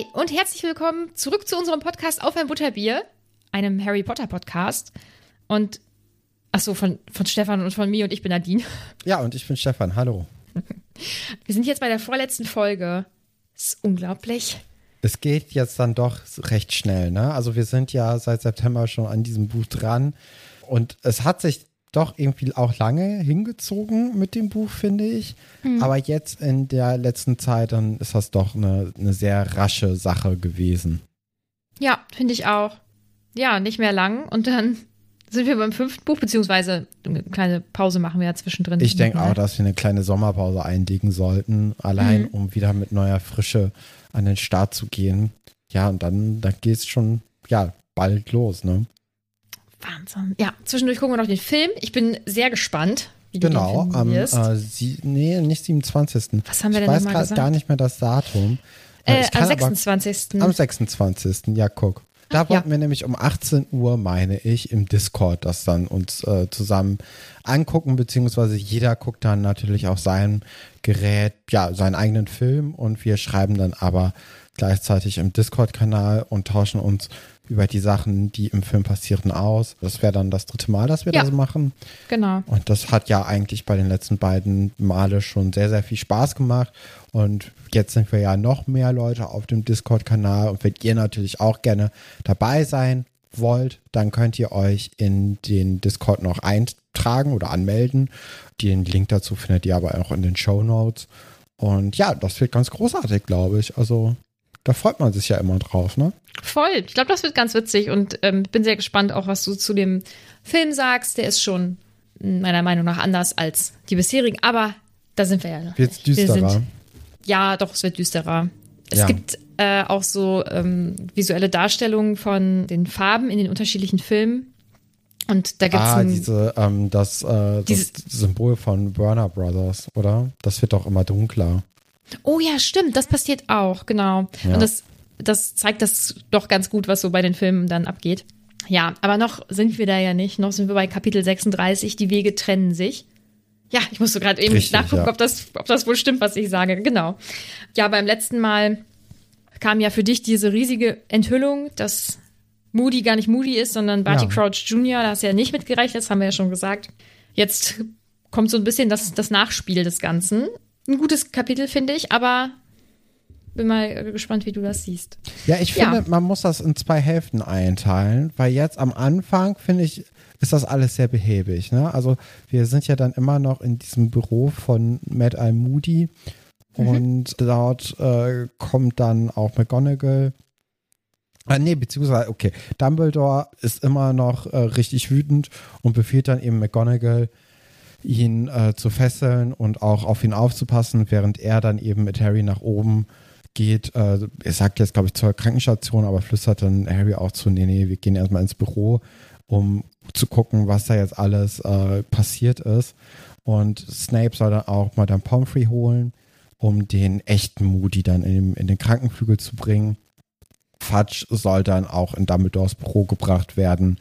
Hi und herzlich willkommen zurück zu unserem Podcast Auf ein Butterbier, einem Harry Potter Podcast. Und achso, von, von Stefan und von mir und ich bin Nadine. Ja, und ich bin Stefan. Hallo. Wir sind jetzt bei der vorletzten Folge. Das ist unglaublich. Es geht jetzt dann doch recht schnell, ne? Also wir sind ja seit September schon an diesem Buch dran und es hat sich doch irgendwie auch lange hingezogen mit dem Buch, finde ich. Mhm. Aber jetzt in der letzten Zeit, dann ist das doch eine, eine sehr rasche Sache gewesen. Ja, finde ich auch. Ja, nicht mehr lang. Und dann sind wir beim fünften Buch, beziehungsweise eine kleine Pause machen wir ja zwischendrin. Ich denke auch, dass wir eine kleine Sommerpause einlegen sollten, allein mhm. um wieder mit neuer Frische an den Start zu gehen. Ja, und dann, dann geht es schon, ja, bald los, ne? Wahnsinn. Ja, zwischendurch gucken wir noch den Film. Ich bin sehr gespannt, wie genau, du am, äh, sie, nee, nicht 27. Was haben wir ich denn weiß gerade gar nicht mehr das Datum. Äh, am 26. Aber, am 26. Ja, guck. Da wollten ja. wir nämlich um 18 Uhr, meine ich, im Discord das dann uns äh, zusammen angucken, beziehungsweise jeder guckt dann natürlich auf seinem Gerät, ja, seinen eigenen Film und wir schreiben dann aber gleichzeitig im Discord-Kanal und tauschen uns über die Sachen, die im Film passieren, aus. Das wäre dann das dritte Mal, dass wir ja, das machen. Genau. Und das hat ja eigentlich bei den letzten beiden Male schon sehr, sehr viel Spaß gemacht. Und jetzt sind wir ja noch mehr Leute auf dem Discord-Kanal. Und wenn ihr natürlich auch gerne dabei sein wollt, dann könnt ihr euch in den Discord noch eintragen oder anmelden. Den Link dazu findet ihr aber auch in den Show Notes. Und ja, das wird ganz großartig, glaube ich. Also da freut man sich ja immer drauf, ne? Voll. Ich glaube, das wird ganz witzig und ähm, bin sehr gespannt, auch was du zu dem Film sagst. Der ist schon meiner Meinung nach anders als die bisherigen, aber da sind wir ja noch. Wird's düsterer? Wir sind, ja, doch, es wird düsterer. Es ja. gibt äh, auch so ähm, visuelle Darstellungen von den Farben in den unterschiedlichen Filmen. Und da gibt's ah, diese, ähm, das, äh, das Symbol von Warner Brothers, oder? Das wird doch immer dunkler. Oh ja, stimmt, das passiert auch, genau. Ja. Und das, das zeigt das doch ganz gut, was so bei den Filmen dann abgeht. Ja, aber noch sind wir da ja nicht. Noch sind wir bei Kapitel 36, die Wege trennen sich. Ja, ich musste gerade eben Richtig, nachgucken, ja. ob, das, ob das wohl stimmt, was ich sage. Genau. Ja, beim letzten Mal kam ja für dich diese riesige Enthüllung, dass Moody gar nicht Moody ist, sondern Barty ja. Crouch Jr. Da hast du ja nicht mitgereicht, das haben wir ja schon gesagt. Jetzt kommt so ein bisschen das, das Nachspiel des Ganzen ein gutes Kapitel, finde ich, aber bin mal gespannt, wie du das siehst. Ja, ich finde, ja. man muss das in zwei Hälften einteilen, weil jetzt am Anfang, finde ich, ist das alles sehr behäbig. Ne? Also wir sind ja dann immer noch in diesem Büro von Mad Eye Moody mhm. und dort äh, kommt dann auch McGonagall. Ah, nee, beziehungsweise, okay, Dumbledore ist immer noch äh, richtig wütend und befiehlt dann eben McGonagall, ihn äh, zu fesseln und auch auf ihn aufzupassen, während er dann eben mit Harry nach oben geht. Äh, er sagt jetzt, glaube ich, zur Krankenstation, aber flüstert dann Harry auch zu, nee, nee, wir gehen erstmal ins Büro, um zu gucken, was da jetzt alles äh, passiert ist. Und Snape soll dann auch Madame Pomfrey holen, um den echten Moody dann in, in den Krankenflügel zu bringen. Fudge soll dann auch in Dumbledores Büro gebracht werden,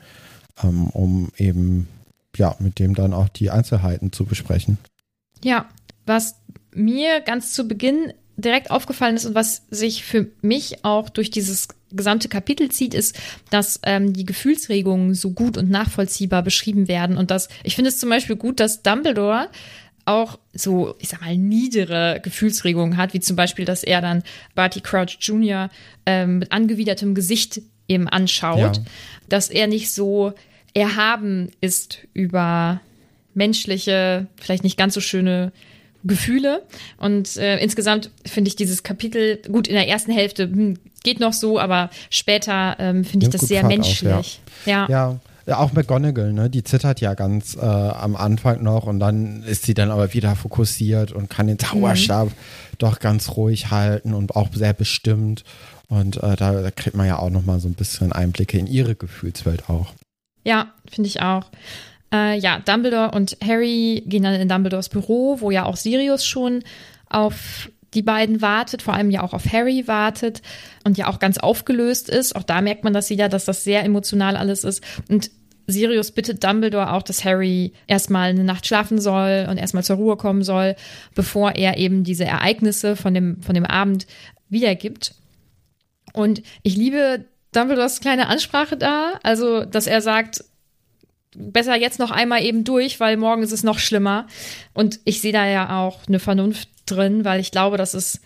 ähm, um eben ja, mit dem dann auch die Einzelheiten zu besprechen. Ja, was mir ganz zu Beginn direkt aufgefallen ist und was sich für mich auch durch dieses gesamte Kapitel zieht, ist, dass ähm, die Gefühlsregungen so gut und nachvollziehbar beschrieben werden. Und dass ich finde es zum Beispiel gut, dass Dumbledore auch so, ich sag mal, niedere Gefühlsregungen hat, wie zum Beispiel, dass er dann Barty Crouch Jr. Ähm, mit angewidertem Gesicht eben anschaut, ja. dass er nicht so erhaben ist über menschliche, vielleicht nicht ganz so schöne Gefühle. Und äh, insgesamt finde ich dieses Kapitel, gut, in der ersten Hälfte hm, geht noch so, aber später ähm, finde ich das sehr Fahrt menschlich. Auf, ja. ja. ja. auch McGonagall, ne? Die zittert ja ganz äh, am Anfang noch und dann ist sie dann aber wieder fokussiert und kann den Zauberstab mhm. doch ganz ruhig halten und auch sehr bestimmt. Und äh, da, da kriegt man ja auch noch mal so ein bisschen Einblicke in ihre Gefühlswelt auch. Ja, finde ich auch. Äh, ja, Dumbledore und Harry gehen dann in Dumbledores Büro, wo ja auch Sirius schon auf die beiden wartet, vor allem ja auch auf Harry wartet und ja auch ganz aufgelöst ist. Auch da merkt man das wieder, dass das sehr emotional alles ist. Und Sirius bittet Dumbledore auch, dass Harry erstmal eine Nacht schlafen soll und erstmal zur Ruhe kommen soll, bevor er eben diese Ereignisse von dem, von dem Abend wiedergibt. Und ich liebe Dumbledores kleine Ansprache da, also dass er sagt, besser jetzt noch einmal eben durch, weil morgen ist es noch schlimmer. Und ich sehe da ja auch eine Vernunft drin, weil ich glaube, dass es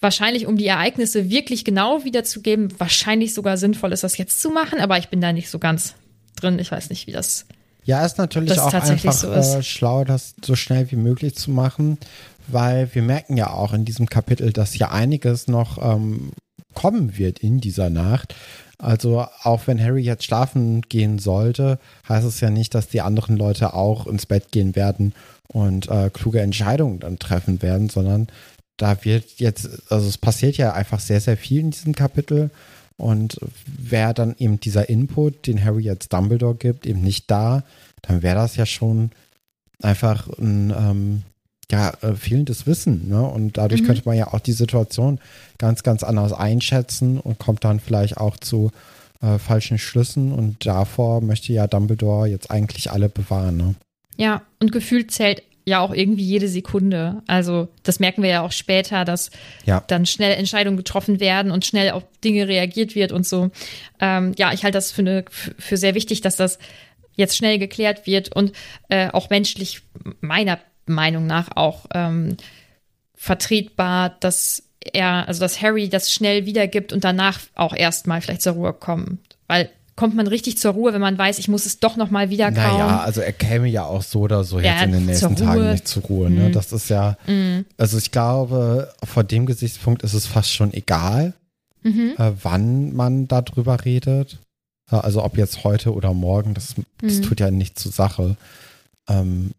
wahrscheinlich, um die Ereignisse wirklich genau wiederzugeben, wahrscheinlich sogar sinnvoll ist, das jetzt zu machen. Aber ich bin da nicht so ganz drin. Ich weiß nicht, wie das. Ja, ist natürlich auch einfach so ist. äh, schlau, das so schnell wie möglich zu machen, weil wir merken ja auch in diesem Kapitel, dass ja einiges noch ähm, kommen wird in dieser Nacht. Also auch wenn Harry jetzt schlafen gehen sollte, heißt es ja nicht, dass die anderen Leute auch ins Bett gehen werden und äh, kluge Entscheidungen dann treffen werden, sondern da wird jetzt, also es passiert ja einfach sehr, sehr viel in diesem Kapitel. Und wäre dann eben dieser Input, den Harry jetzt Dumbledore gibt, eben nicht da, dann wäre das ja schon einfach ein ähm, ja, äh, fehlendes Wissen. Ne? Und dadurch Mhm. könnte man ja auch die Situation ganz, ganz anders einschätzen und kommt dann vielleicht auch zu äh, falschen Schlüssen. Und davor möchte ja Dumbledore jetzt eigentlich alle bewahren. Ne? Ja, und gefühlt zählt ja auch irgendwie jede Sekunde. Also, das merken wir ja auch später, dass Ja. dann schnell Entscheidungen getroffen werden und schnell auf Dinge reagiert wird und so. Ähm, ja, ich halte das für, eine, für sehr wichtig, dass das jetzt schnell geklärt wird und äh, auch menschlich meiner Meinung nach auch ähm, vertretbar, dass er, also dass Harry das schnell wiedergibt und danach auch erstmal vielleicht zur Ruhe kommt. Weil kommt man richtig zur Ruhe, wenn man weiß, ich muss es doch noch mal wieder kauen. Naja, also er käme ja auch so oder so Ja, jetzt in den nächsten Tagen nicht zur Ruhe. Ne? Mhm. Das ist ja, also ich glaube, vor dem Gesichtspunkt ist es fast schon egal, Mhm. äh, wann man darüber redet. Also ob jetzt heute oder morgen, das, das Mhm. tut ja nichts zur Sache. Ähm,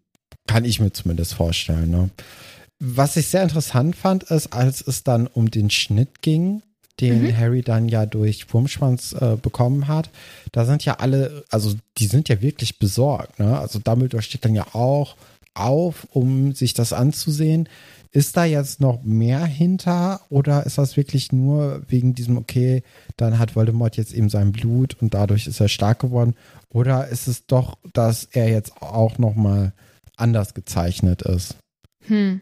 kann ich mir zumindest vorstellen. Ne? Was ich sehr interessant fand, ist, als es dann um den Schnitt ging, den Mhm. Harry dann ja durch Wurmschwanz äh, bekommen hat, da sind ja alle, also die sind ja wirklich besorgt. Ne? Also Dumbledore steht dann ja auch auf, um sich das anzusehen. Ist da jetzt noch mehr hinter oder ist das wirklich nur wegen diesem, okay, dann hat Voldemort jetzt eben sein Blut und dadurch ist er stark geworden? Oder ist es doch, dass er jetzt auch nochmal anders gezeichnet ist? Hm.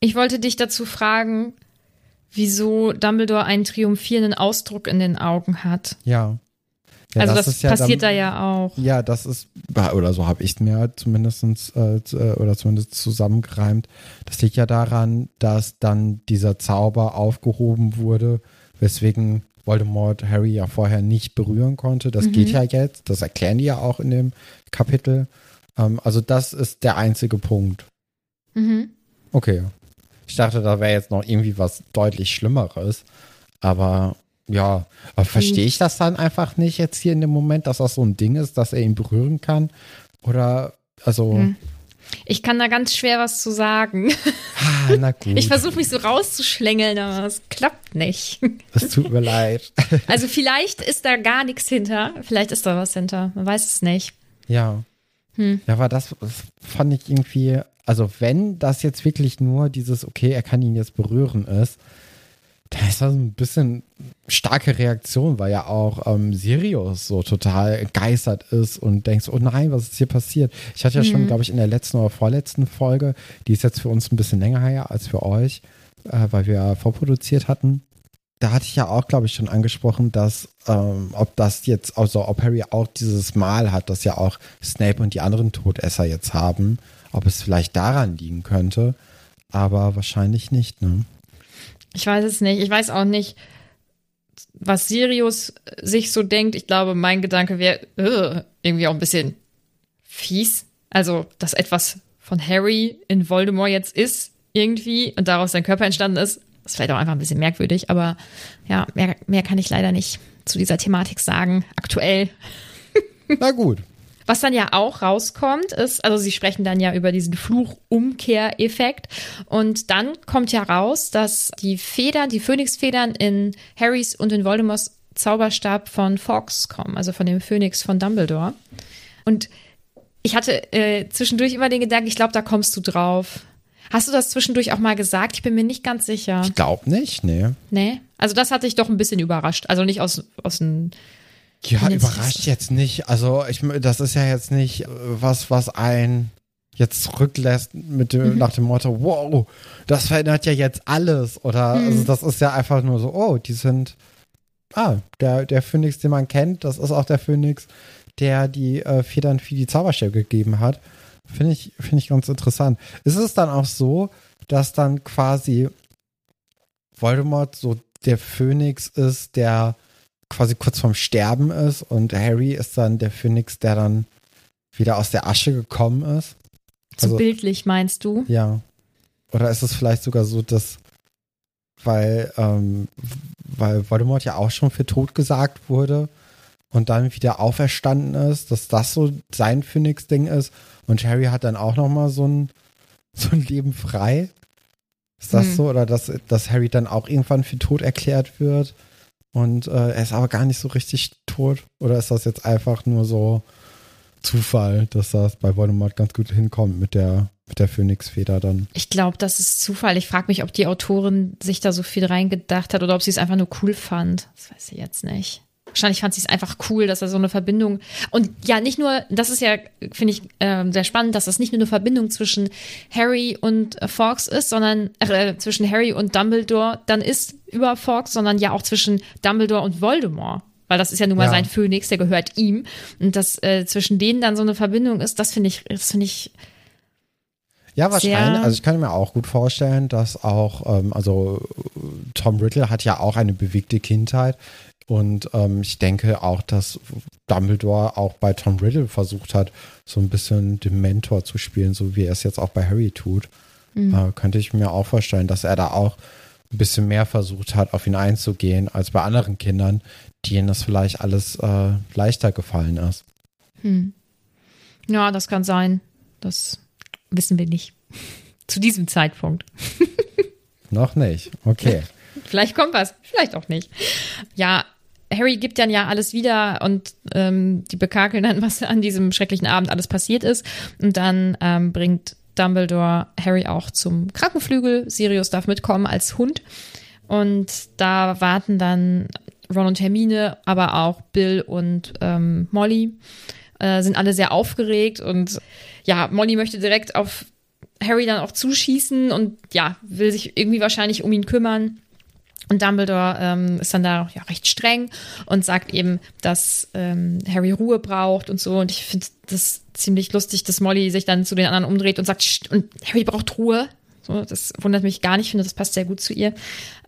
Ich wollte dich dazu fragen, wieso Dumbledore einen triumphierenden Ausdruck in den Augen hat. Ja. ja also das, ja passiert dann- da ja auch. Ja, das ist, oder so habe ich es mir zumindest, äh, äh, oder zumindest zusammengereimt. Das liegt ja daran, dass dann dieser Zauber aufgehoben wurde, weswegen Voldemort Harry ja vorher nicht berühren konnte. Das Mhm. geht ja jetzt. Das erklären die ja auch in dem Kapitel. Ähm, also das ist der einzige Punkt. Mhm. Okay. Ich dachte, da wäre jetzt noch irgendwie was deutlich Schlimmeres. Aber ja, aber verstehe ich das dann einfach nicht jetzt hier in dem Moment, dass das so ein Ding ist, dass er ihn berühren kann? Oder, also, Hm. Ich kann da ganz schwer was zu sagen. ah, na gut. Ich versuche mich so rauszuschlängeln, aber es klappt nicht. Es tut mir leid. Also vielleicht ist da gar nichts hinter. Vielleicht ist da was hinter. Man weiß es nicht. Ja. Hm. Ja, aber das, das fand ich irgendwie, also wenn das jetzt wirklich nur dieses, okay, er kann ihn jetzt berühren ist, da ist das ein bisschen starke Reaktion, weil ja auch ähm, Sirius so total geistert ist und denkst, oh nein, was ist hier passiert? Ich hatte ja schon, glaube ich, in der letzten oder vorletzten Folge, die ist jetzt für uns ein bisschen länger her als für euch, äh, weil wir ja vorproduziert hatten. Da hatte ich ja auch, glaube ich, schon angesprochen, dass ähm, ob das jetzt, also ob Harry auch dieses Mal hat, das ja auch Snape und die anderen Todesser jetzt haben, ob es vielleicht daran liegen könnte, aber wahrscheinlich nicht, ne? Ich weiß es nicht. Ich weiß auch nicht, was Sirius sich so denkt. Ich glaube, mein Gedanke wäre irgendwie auch ein bisschen fies. Also, dass etwas von Harry in Voldemort jetzt ist, irgendwie, und daraus sein Körper entstanden ist, ist vielleicht auch einfach ein bisschen merkwürdig, aber ja, mehr, mehr kann ich leider nicht zu dieser Thematik sagen, aktuell. Na gut. Was dann ja auch rauskommt, ist, also sie sprechen dann ja über diesen Fluchumkehreffekt und dann kommt ja raus, dass die Federn, die Phönixfedern in Harrys und in Voldemorts Zauberstab von Fox kommen, also von dem Phönix von Dumbledore. Und ich hatte äh, zwischendurch immer den Gedanken, ich glaube, da kommst du drauf. Hast du das zwischendurch auch mal gesagt? Ich bin mir nicht ganz sicher. Ich glaube nicht, nee. Nee? Also das hat dich doch ein bisschen überrascht. Also nicht aus, aus dem Ja, überrascht jetzt nicht. Also, ich, das ist ja jetzt nicht äh, was, was ein jetzt zurücklässt mit dem, mhm. nach dem Motto, wow, das verändert ja jetzt alles. Oder mhm. also das ist ja einfach nur so, oh, die sind, ah, der, der Phönix, den man kennt, das ist auch der Phönix, der die äh, Federn für die Zauberstäbe gegeben hat. Finde ich, finde ich ganz interessant. Ist es dann auch so, dass dann quasi Voldemort so der Phönix ist, der quasi kurz vorm Sterben ist und Harry ist dann der Phönix, der dann wieder aus der Asche gekommen ist? So also, bildlich meinst du? Ja. Oder ist es vielleicht sogar so, dass, weil, ähm, weil Voldemort ja auch schon für tot gesagt wurde und dann wieder auferstanden ist, dass das so sein Phoenix-Ding ist und Harry hat dann auch nochmal so ein, so ein Leben frei. Ist das hm. so? Oder dass, dass Harry dann auch irgendwann für tot erklärt wird und äh, er ist aber gar nicht so richtig tot? Oder ist das jetzt einfach nur so, Zufall, dass das bei Voldemort ganz gut hinkommt mit der, mit der Phönixfeder dann. Ich glaube, das ist Zufall. Ich frage mich, ob die Autorin sich da so viel reingedacht hat oder ob sie es einfach nur cool fand. Das weiß ich jetzt nicht. Wahrscheinlich fand sie es einfach cool, dass er so eine Verbindung und ja, nicht nur, das ist ja, finde ich, äh, sehr spannend, dass das nicht nur eine Verbindung zwischen Harry und äh, Fawkes ist, sondern äh, zwischen Harry und Dumbledore dann ist über Fawkes, sondern ja auch zwischen Dumbledore und Voldemort weil das ist ja nun mal ja. sein Phönix, der gehört ihm. Und dass äh, zwischen denen dann so eine Verbindung ist, das finde ich, das finde ich. Ja, wahrscheinlich. Also ich kann mir auch gut vorstellen, dass auch, ähm, also Tom Riddle hat ja auch eine bewegte Kindheit. Und ähm, ich denke auch, dass Dumbledore auch bei Tom Riddle versucht hat, so ein bisschen den Mentor zu spielen, so wie er es jetzt auch bei Harry tut. Mhm. Äh, könnte ich mir auch vorstellen, dass er da auch ein bisschen mehr versucht hat, auf ihn einzugehen, als bei anderen Kindern, denen das vielleicht alles äh, leichter gefallen ist. Hm. Ja, das kann sein. Das wissen wir nicht. Zu diesem Zeitpunkt. Noch nicht. Okay. vielleicht kommt was, vielleicht auch nicht. Ja, Harry gibt dann ja alles wieder und ähm, die bekakeln dann, was an diesem schrecklichen Abend alles passiert ist. Und dann ähm, bringt Dumbledore Harry auch zum Krankenflügel. Sirius darf mitkommen als Hund. Und da warten dann Ron und Hermine, aber auch Bill und ähm, Molly äh, sind alle sehr aufgeregt und ja, Molly möchte direkt auf Harry dann auch zuschießen und ja, will sich irgendwie wahrscheinlich um ihn kümmern. Und Dumbledore ähm, ist dann da ja recht streng und sagt eben, dass ähm, Harry Ruhe braucht und so. Und ich finde das ziemlich lustig, dass Molly sich dann zu den anderen umdreht und sagt, und Harry braucht Ruhe. So, das wundert mich gar nicht, ich finde, das passt sehr gut zu ihr.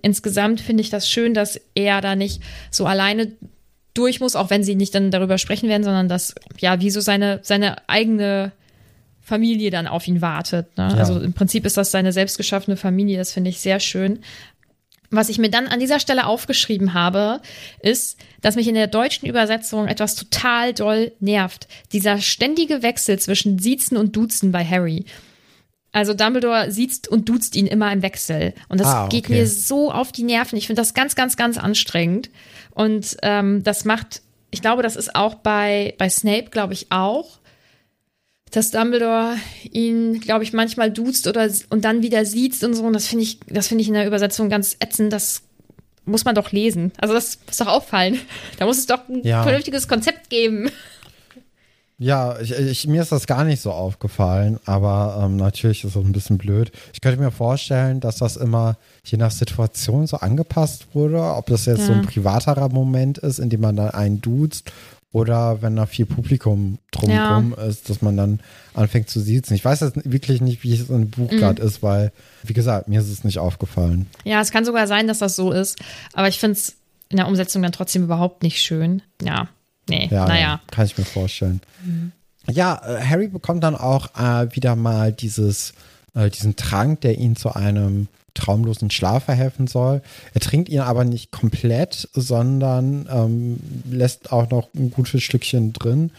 Insgesamt finde ich das schön, dass er da nicht so alleine durch muss, auch wenn sie nicht dann darüber sprechen werden, sondern dass, ja, wie so seine, seine eigene Familie dann auf ihn wartet. Ne? Ja. Also im Prinzip ist das seine selbstgeschaffene Familie, das finde ich sehr schön. Was ich mir dann an dieser Stelle aufgeschrieben habe, ist, dass mich in der deutschen Übersetzung etwas total doll nervt. Dieser ständige Wechsel zwischen Siezen und Duzen bei Harry. Also Dumbledore sieht und duzt ihn immer im Wechsel. Und das ah, okay. geht mir so auf die Nerven. Ich finde das ganz, ganz, ganz anstrengend. Und ähm, das macht, ich glaube, das ist auch bei, bei Snape, glaube ich, auch, dass Dumbledore ihn, glaube ich, manchmal duzt oder und dann wieder sieht und so. Und das finde ich, das finde ich in der Übersetzung ganz ätzend. Das muss man doch lesen. Also das muss doch auffallen. Da muss es doch ein ja. vernünftiges Konzept geben. Ja, ich, ich, mir ist das gar nicht so aufgefallen, aber ähm, natürlich ist es ein bisschen blöd. Ich könnte mir vorstellen, dass das immer je nach Situation so angepasst wurde, ob das jetzt ja. so ein privaterer Moment ist, in dem man dann einen duzt oder wenn da viel Publikum drumherum ja. ist, dass man dann anfängt zu siezen. Ich weiß jetzt wirklich nicht, wie es im Buch mhm. gerade ist, weil, wie gesagt, mir ist es nicht aufgefallen. Ja, es kann sogar sein, dass das so ist, aber ich finde es in der Umsetzung dann trotzdem überhaupt nicht schön. Ja, Nee, ja, naja. Ja, kann ich mir vorstellen. Mhm. Ja, äh, Harry bekommt dann auch äh, wieder mal dieses, äh, diesen Trank, der ihn zu einem traumlosen Schlaf verhelfen soll. Er trinkt ihn aber nicht komplett, sondern ähm, lässt auch noch ein gutes Stückchen drin.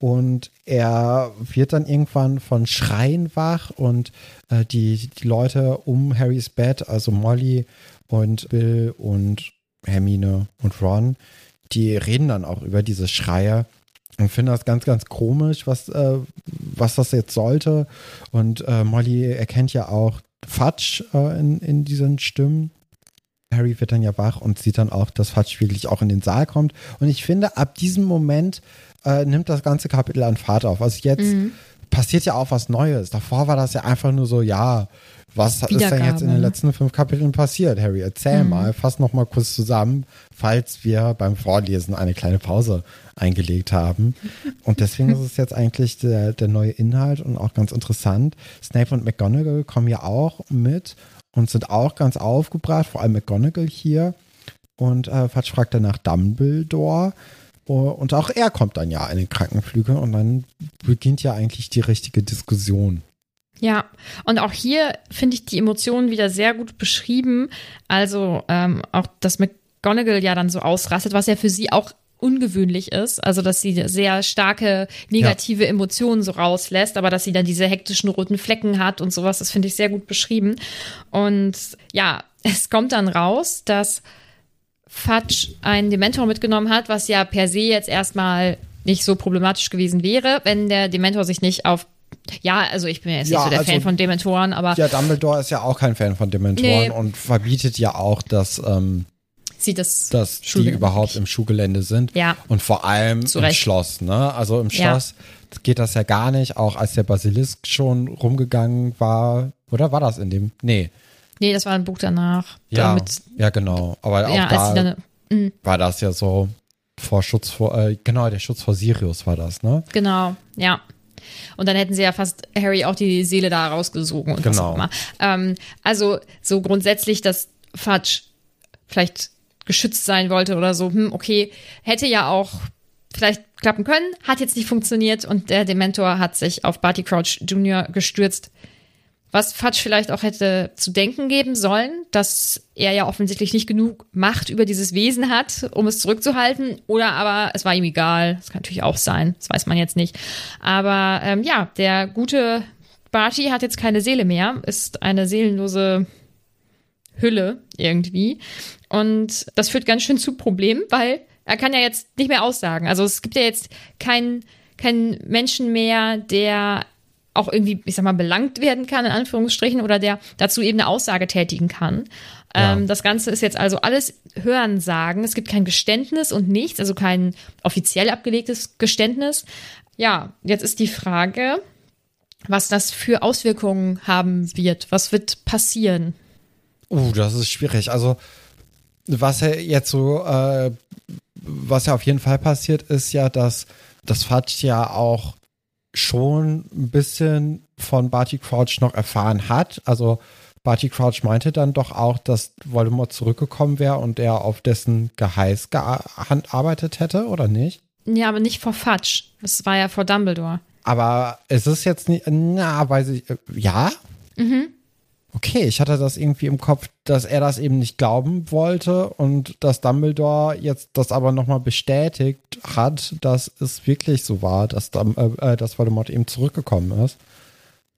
Und er wird dann irgendwann von Schreien wach und äh, die, die Leute um Harrys Bett, also Molly und Bill und Hermine und Ron, die reden dann auch über diese Schreie und finden das ganz, ganz komisch, was, äh, was das jetzt sollte. Und äh, Molly erkennt ja auch Fudge äh, in, in diesen Stimmen. Harry wird dann ja wach und sieht dann auch, dass Fudge wirklich auch in den Saal kommt. Und ich finde, ab diesem Moment äh, nimmt das ganze Kapitel an Fahrt auf. Also jetzt mhm. passiert ja auch was Neues. Davor war das ja einfach nur so, ja, was ist denn jetzt in den letzten fünf Kapiteln passiert, Harry? Erzähl mhm. mal, fass noch mal kurz zusammen, falls wir beim Vorlesen eine kleine Pause eingelegt haben. Und deswegen ist es jetzt eigentlich der, der neue Inhalt und auch ganz interessant. Snape und McGonagall kommen ja auch mit und sind auch ganz aufgebracht, vor allem McGonagall hier. Und äh, Fatsch fragt dann nach Dumbledore. Und auch er kommt dann ja in den Krankenflügel und dann beginnt ja eigentlich die richtige Diskussion. Ja, und auch hier finde ich die Emotionen wieder sehr gut beschrieben. Also ähm, auch, dass McGonagall ja dann so ausrastet, was ja für sie auch ungewöhnlich ist. Also, dass sie sehr starke negative ja. Emotionen so rauslässt, aber dass sie dann diese hektischen roten Flecken hat und sowas, das finde ich sehr gut beschrieben. Und ja, es kommt dann raus, dass Fudge einen Dementor mitgenommen hat, was ja per se jetzt erstmal nicht so problematisch gewesen wäre, wenn der Dementor sich nicht auf ja, also ich bin jetzt ja, nicht so der also, Fan von Dementoren, aber. Ja, Dumbledore ist ja auch kein Fan von Dementoren nee. und verbietet ja auch, dass, ähm, Sie das dass die überhaupt im Schulgelände sind. Ja. Und vor allem im Schloss, ne? Also im Schloss ja. geht das ja gar nicht, auch als der Basilisk schon rumgegangen war. Oder war das in dem? Nee. Nee, das war ein Buch danach. Ja, ja genau. Aber auch ja, da dann, mm. war das ja so vor Schutz vor, äh, genau, der Schutz vor Sirius war das, ne? Genau, ja. Und dann hätten sie ja fast Harry auch die Seele da rausgesogen und genau. was auch immer. Ähm, also so grundsätzlich, dass Fudge vielleicht geschützt sein wollte oder so, hm, okay, hätte ja auch vielleicht klappen können, hat jetzt nicht funktioniert und der Dementor hat sich auf Barty Crouch Jr. gestürzt. Was Fudge vielleicht auch hätte zu denken geben sollen, dass er ja offensichtlich nicht genug Macht über dieses Wesen hat, um es zurückzuhalten. Oder aber es war ihm egal. Das kann natürlich auch sein. Das weiß man jetzt nicht. Aber ähm, ja, der gute Barty hat jetzt keine Seele mehr, ist eine seelenlose Hülle irgendwie. Und das führt ganz schön zu Problemen, weil er kann ja jetzt nicht mehr aussagen. Also es gibt ja jetzt keinen keinen Menschen mehr, der auch irgendwie, ich sag mal, belangt werden kann, in Anführungsstrichen, oder der dazu eben eine Aussage tätigen kann. Ja. Ähm, das Ganze ist jetzt also alles Hörensagen. Es gibt kein Geständnis und nichts, also kein offiziell abgelegtes Geständnis. Ja, jetzt ist die Frage, was das für Auswirkungen haben wird. Was wird passieren? Uh, das ist schwierig. Also, was ja jetzt so, äh, was ja auf jeden Fall passiert, ist ja, dass das Fatsch ja auch schon ein bisschen von Barty Crouch noch erfahren hat. Also Barty Crouch meinte dann doch auch, dass Voldemort zurückgekommen wäre und er auf dessen Geheiß gearbeitet hätte, oder nicht? Ja, aber nicht vor Fudge. Das war ja vor Dumbledore. Aber es ist jetzt nicht, na, weiß ich, äh, ja? Mhm okay, ich hatte das irgendwie im Kopf, dass er das eben nicht glauben wollte und dass Dumbledore jetzt das aber nochmal bestätigt hat, dass es wirklich so war, dass, äh, dass Voldemort eben zurückgekommen ist.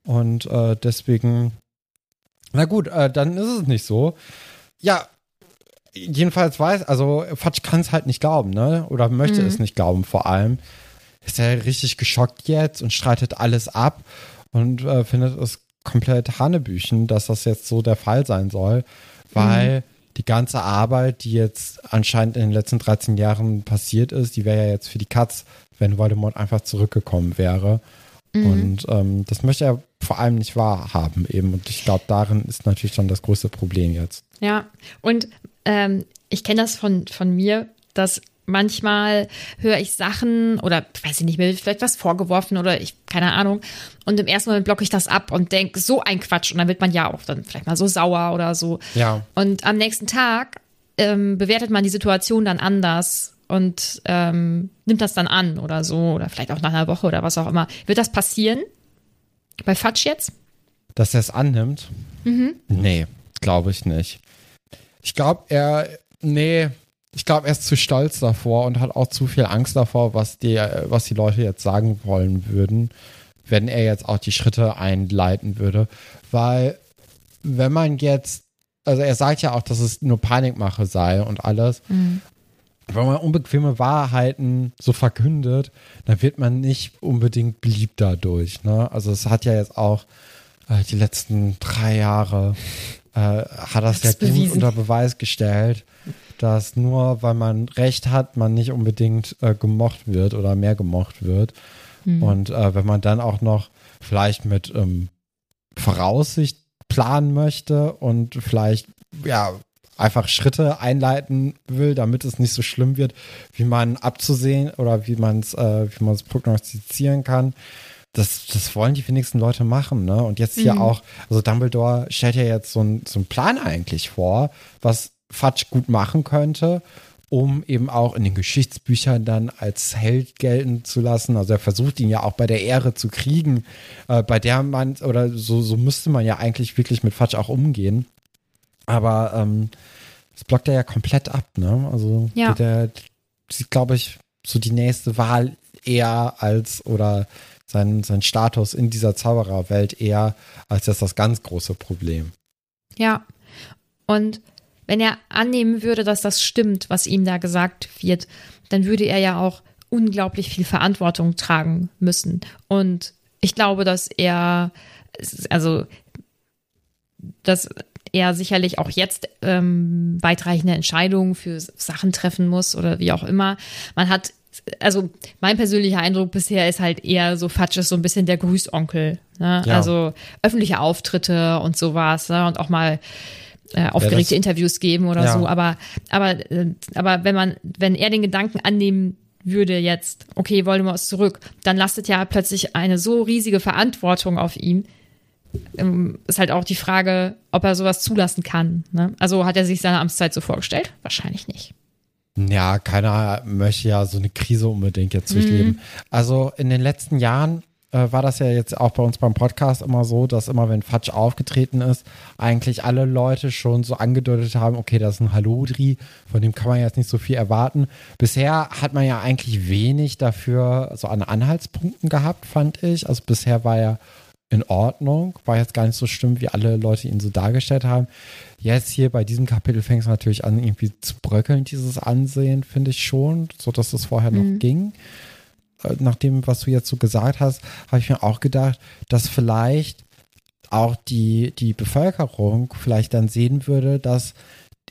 Und äh, deswegen, na gut, äh, dann ist es nicht so. Ja, jedenfalls weiß, also Fatsch kann es halt nicht glauben, ne? Oder möchte mhm. es nicht glauben vor allem. Ist er richtig geschockt jetzt und streitet alles ab und äh, findet es komplett Hanebüchen, dass das jetzt so der Fall sein soll, weil mhm. die ganze Arbeit, die jetzt anscheinend in den letzten 13 Jahren passiert ist, die wäre ja jetzt für die Katz, wenn Voldemort einfach zurückgekommen wäre. Mhm. Und ähm, das möchte er vor allem nicht wahrhaben eben. Und ich glaube, darin ist natürlich schon das größte Problem jetzt. Ja, und ähm, ich kenne das von, von mir, dass Manchmal höre ich Sachen oder weiß ich nicht, mir vielleicht was vorgeworfen oder ich, keine Ahnung. Und im ersten Moment blocke ich das ab und denke, so ein Quatsch. Und dann wird man ja auch dann vielleicht mal so sauer oder so. Ja. Und am nächsten Tag ähm, bewertet man die Situation dann anders und ähm, nimmt das dann an oder so. Oder vielleicht auch nach einer Woche oder was auch immer. Wird das passieren? Bei Fatsch jetzt? Dass er es annimmt? Mhm. Nee, glaube ich nicht. Ich glaube, er, nee, ich glaube, er ist zu stolz davor und hat auch zu viel Angst davor, was die, was die Leute jetzt sagen wollen würden, wenn er jetzt auch die Schritte einleiten würde. Weil, wenn man jetzt, also er sagt ja auch, dass es nur Panikmache sei und alles. Mhm. Wenn man unbequeme Wahrheiten so verkündet, dann wird man nicht unbedingt beliebt dadurch. Ne? Also es hat ja jetzt auch äh, die letzten drei Jahre äh, hat das, das ja gut unter Beweis gestellt, dass nur weil man Recht hat, man nicht unbedingt äh, gemocht wird oder mehr gemocht wird. Mhm. Und äh, wenn man dann auch noch vielleicht mit ähm, Voraussicht planen möchte und vielleicht ja einfach Schritte einleiten will, damit es nicht so schlimm wird, wie man abzusehen oder wie man es äh, wie man es prognostizieren kann. Das, das wollen die wenigsten Leute machen, ne? Und jetzt hier mhm. auch, also Dumbledore stellt ja jetzt so, ein, so einen Plan eigentlich vor, was Fudge gut machen könnte um eben auch in den Geschichtsbüchern dann als Held gelten zu lassen. Also er versucht ihn ja auch bei der Ehre zu kriegen, äh, bei der man, oder so, so müsste man ja eigentlich wirklich mit Fatsch auch umgehen. Aber ähm, das blockt er ja komplett ab, ne? Also ja. der sieht, glaube ich, so die nächste Wahl eher als oder sein, sein Status in dieser Zaubererwelt eher als das, das ganz große Problem. Ja. Und wenn er annehmen würde, dass das stimmt, was ihm da gesagt wird, dann würde er ja auch unglaublich viel Verantwortung tragen müssen. Und ich glaube, dass er, also, dass er sicherlich auch jetzt ähm, weitreichende Entscheidungen für Sachen treffen muss oder wie auch immer. Man hat, also mein persönlicher Eindruck bisher ist halt eher so Fatsch ist so ein bisschen der Grüßonkel. Ne? Ja. Also öffentliche Auftritte und sowas ne? und auch mal äh, aufgeregte ja, Interviews geben oder ja. so. Aber, aber, äh, aber wenn man, wenn er den Gedanken annehmen würde jetzt, okay, Voldemort ist zurück, dann lastet ja plötzlich eine so riesige Verantwortung auf ihm. Ähm, ist halt auch die Frage, ob er sowas zulassen kann. Ne? Also hat er sich seine Amtszeit so vorgestellt? Wahrscheinlich nicht. Ja, keiner möchte ja so eine Krise unbedingt jetzt durchleben. Mhm. Also in den letzten Jahren äh, war das ja jetzt auch bei uns beim Podcast immer so, dass immer, wenn Fatsch aufgetreten ist, eigentlich alle Leute schon so angedeutet haben, okay, das ist ein Halodri, von dem kann man jetzt nicht so viel erwarten. Bisher hat man ja eigentlich wenig dafür so an Anhaltspunkten gehabt, fand ich. Also bisher war er in Ordnung, war jetzt gar nicht so schlimm, wie alle Leute ihn so dargestellt haben. Jetzt hier bei diesem Kapitel fängt es natürlich an, irgendwie zu bröckeln, dieses Ansehen, finde ich schon, so dass es vorher mhm. noch ging. Nach dem, was du jetzt so gesagt hast, habe ich mir auch gedacht, dass vielleicht auch die, die Bevölkerung vielleicht dann sehen würde, dass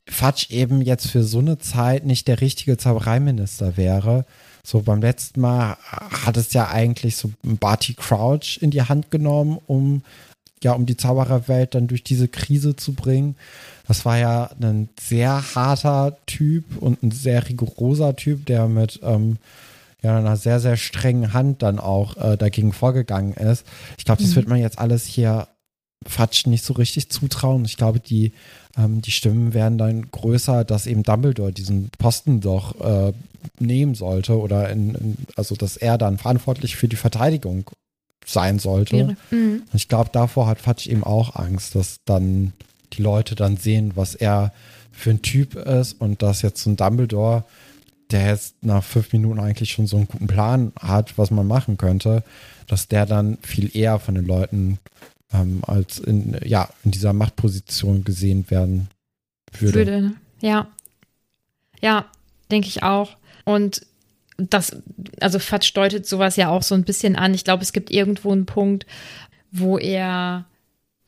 Fatsch eben jetzt für so eine Zeit nicht der richtige Zaubereiminister wäre. So beim letzten Mal hat es ja eigentlich so Barty Crouch in die Hand genommen, um ja, um die Zaubererwelt dann durch diese Krise zu bringen. Das war ja ein sehr harter Typ und ein sehr rigoroser Typ, der mit ähm, ja einer sehr, sehr strengen Hand dann auch äh, dagegen vorgegangen ist. Ich glaube, das mhm. wird man jetzt alles hier Fatsch nicht so richtig zutrauen. Ich glaube, die, ähm, die Stimmen werden dann größer, dass eben Dumbledore diesen Posten doch äh, nehmen sollte oder in, in, also dass er dann verantwortlich für die Verteidigung sein sollte. Mhm. Und ich glaube, davor hat Fatsch eben auch Angst, dass dann die Leute dann sehen, was er für ein Typ ist und dass jetzt so ein Dumbledore der jetzt nach fünf Minuten eigentlich schon so einen guten Plan hat, was man machen könnte, dass der dann viel eher von den Leuten ähm, als in, ja, in dieser Machtposition gesehen werden würde. Würde, ja. Ja, denke ich auch. Und das, also Fatsch deutet sowas ja auch so ein bisschen an. Ich glaube, es gibt irgendwo einen Punkt, wo er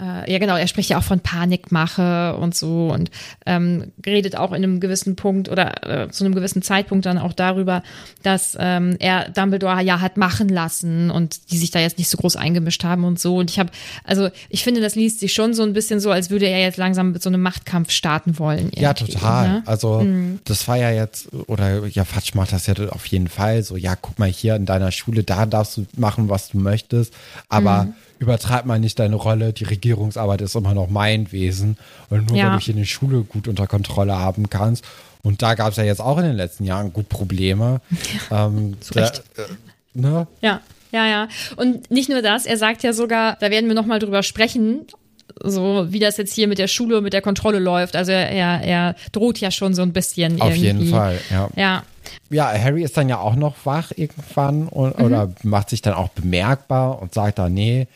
ja genau, er spricht ja auch von Panikmache und so und ähm, redet auch in einem gewissen Punkt oder äh, zu einem gewissen Zeitpunkt dann auch darüber, dass ähm, er Dumbledore ja hat machen lassen und die sich da jetzt nicht so groß eingemischt haben und so. Und ich habe, also ich finde, das liest sich schon so ein bisschen so, als würde er jetzt langsam mit so einem Machtkampf starten wollen. Ja, total. Ne? Also mhm. das war ja jetzt, oder ja, Fatsch macht das ja auf jeden Fall so, ja, guck mal hier in deiner Schule, da darfst du machen, was du möchtest, aber mhm übertreib mal nicht deine Rolle, die Regierungsarbeit ist immer noch mein Wesen. Und nur ja. wenn du hier eine Schule gut unter Kontrolle haben kannst. Und da gab es ja jetzt auch in den letzten Jahren gut Probleme. Ja, ähm, da, äh, ne? Ja, ja, ja. Und nicht nur das, er sagt ja sogar, da werden wir nochmal drüber sprechen, so wie das jetzt hier mit der Schule, mit der Kontrolle läuft. Also er, er droht ja schon so ein bisschen. Auf irgendwie. jeden Fall, ja. Ja. Ja, Harry ist dann ja auch noch wach irgendwann und, mhm. oder macht sich dann auch bemerkbar und sagt dann, nee,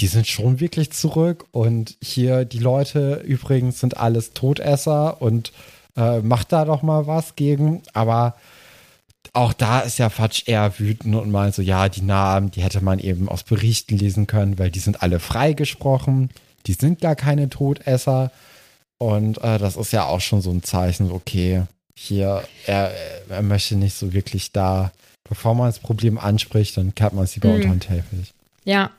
die sind schon wirklich zurück und hier die Leute übrigens sind alles Todesser und äh, macht da doch mal was gegen. Aber auch da ist ja Fatsch eher wütend und meint so, ja, die Namen, die hätte man eben aus Berichten lesen können, weil die sind alle freigesprochen. Die sind gar keine Todesser. Und äh, das ist ja auch schon so ein Zeichen, okay, hier, er, er möchte nicht so wirklich da, bevor man das Problem anspricht, dann kehrt man es lieber mhm. unter den Teppich. Ja,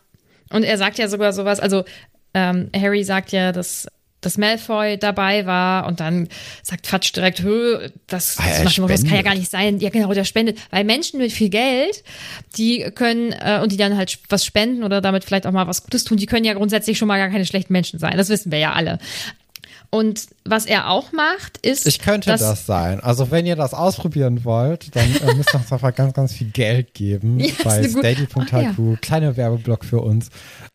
Und er sagt ja sogar sowas, also ähm, Harry sagt ja, dass dass Malfoy dabei war und dann sagt Fatsch direkt, Hö, das, Ah, das, das kann ja gar nicht sein. Ja, genau, der spendet. Weil Menschen mit viel Geld, die können, äh, und die dann halt was spenden oder damit vielleicht auch mal was Gutes tun, die können ja grundsätzlich schon mal gar keine schlechten Menschen sein. Das wissen wir ja alle. Und was er auch macht, ist. Ich könnte das sein. Also wenn ihr das ausprobieren wollt, dann äh, müsst ihr uns einfach ganz, ganz viel Geld geben Ja, bei steady.hq. Ah, ja. Oh Kleiner Werbeblock für uns.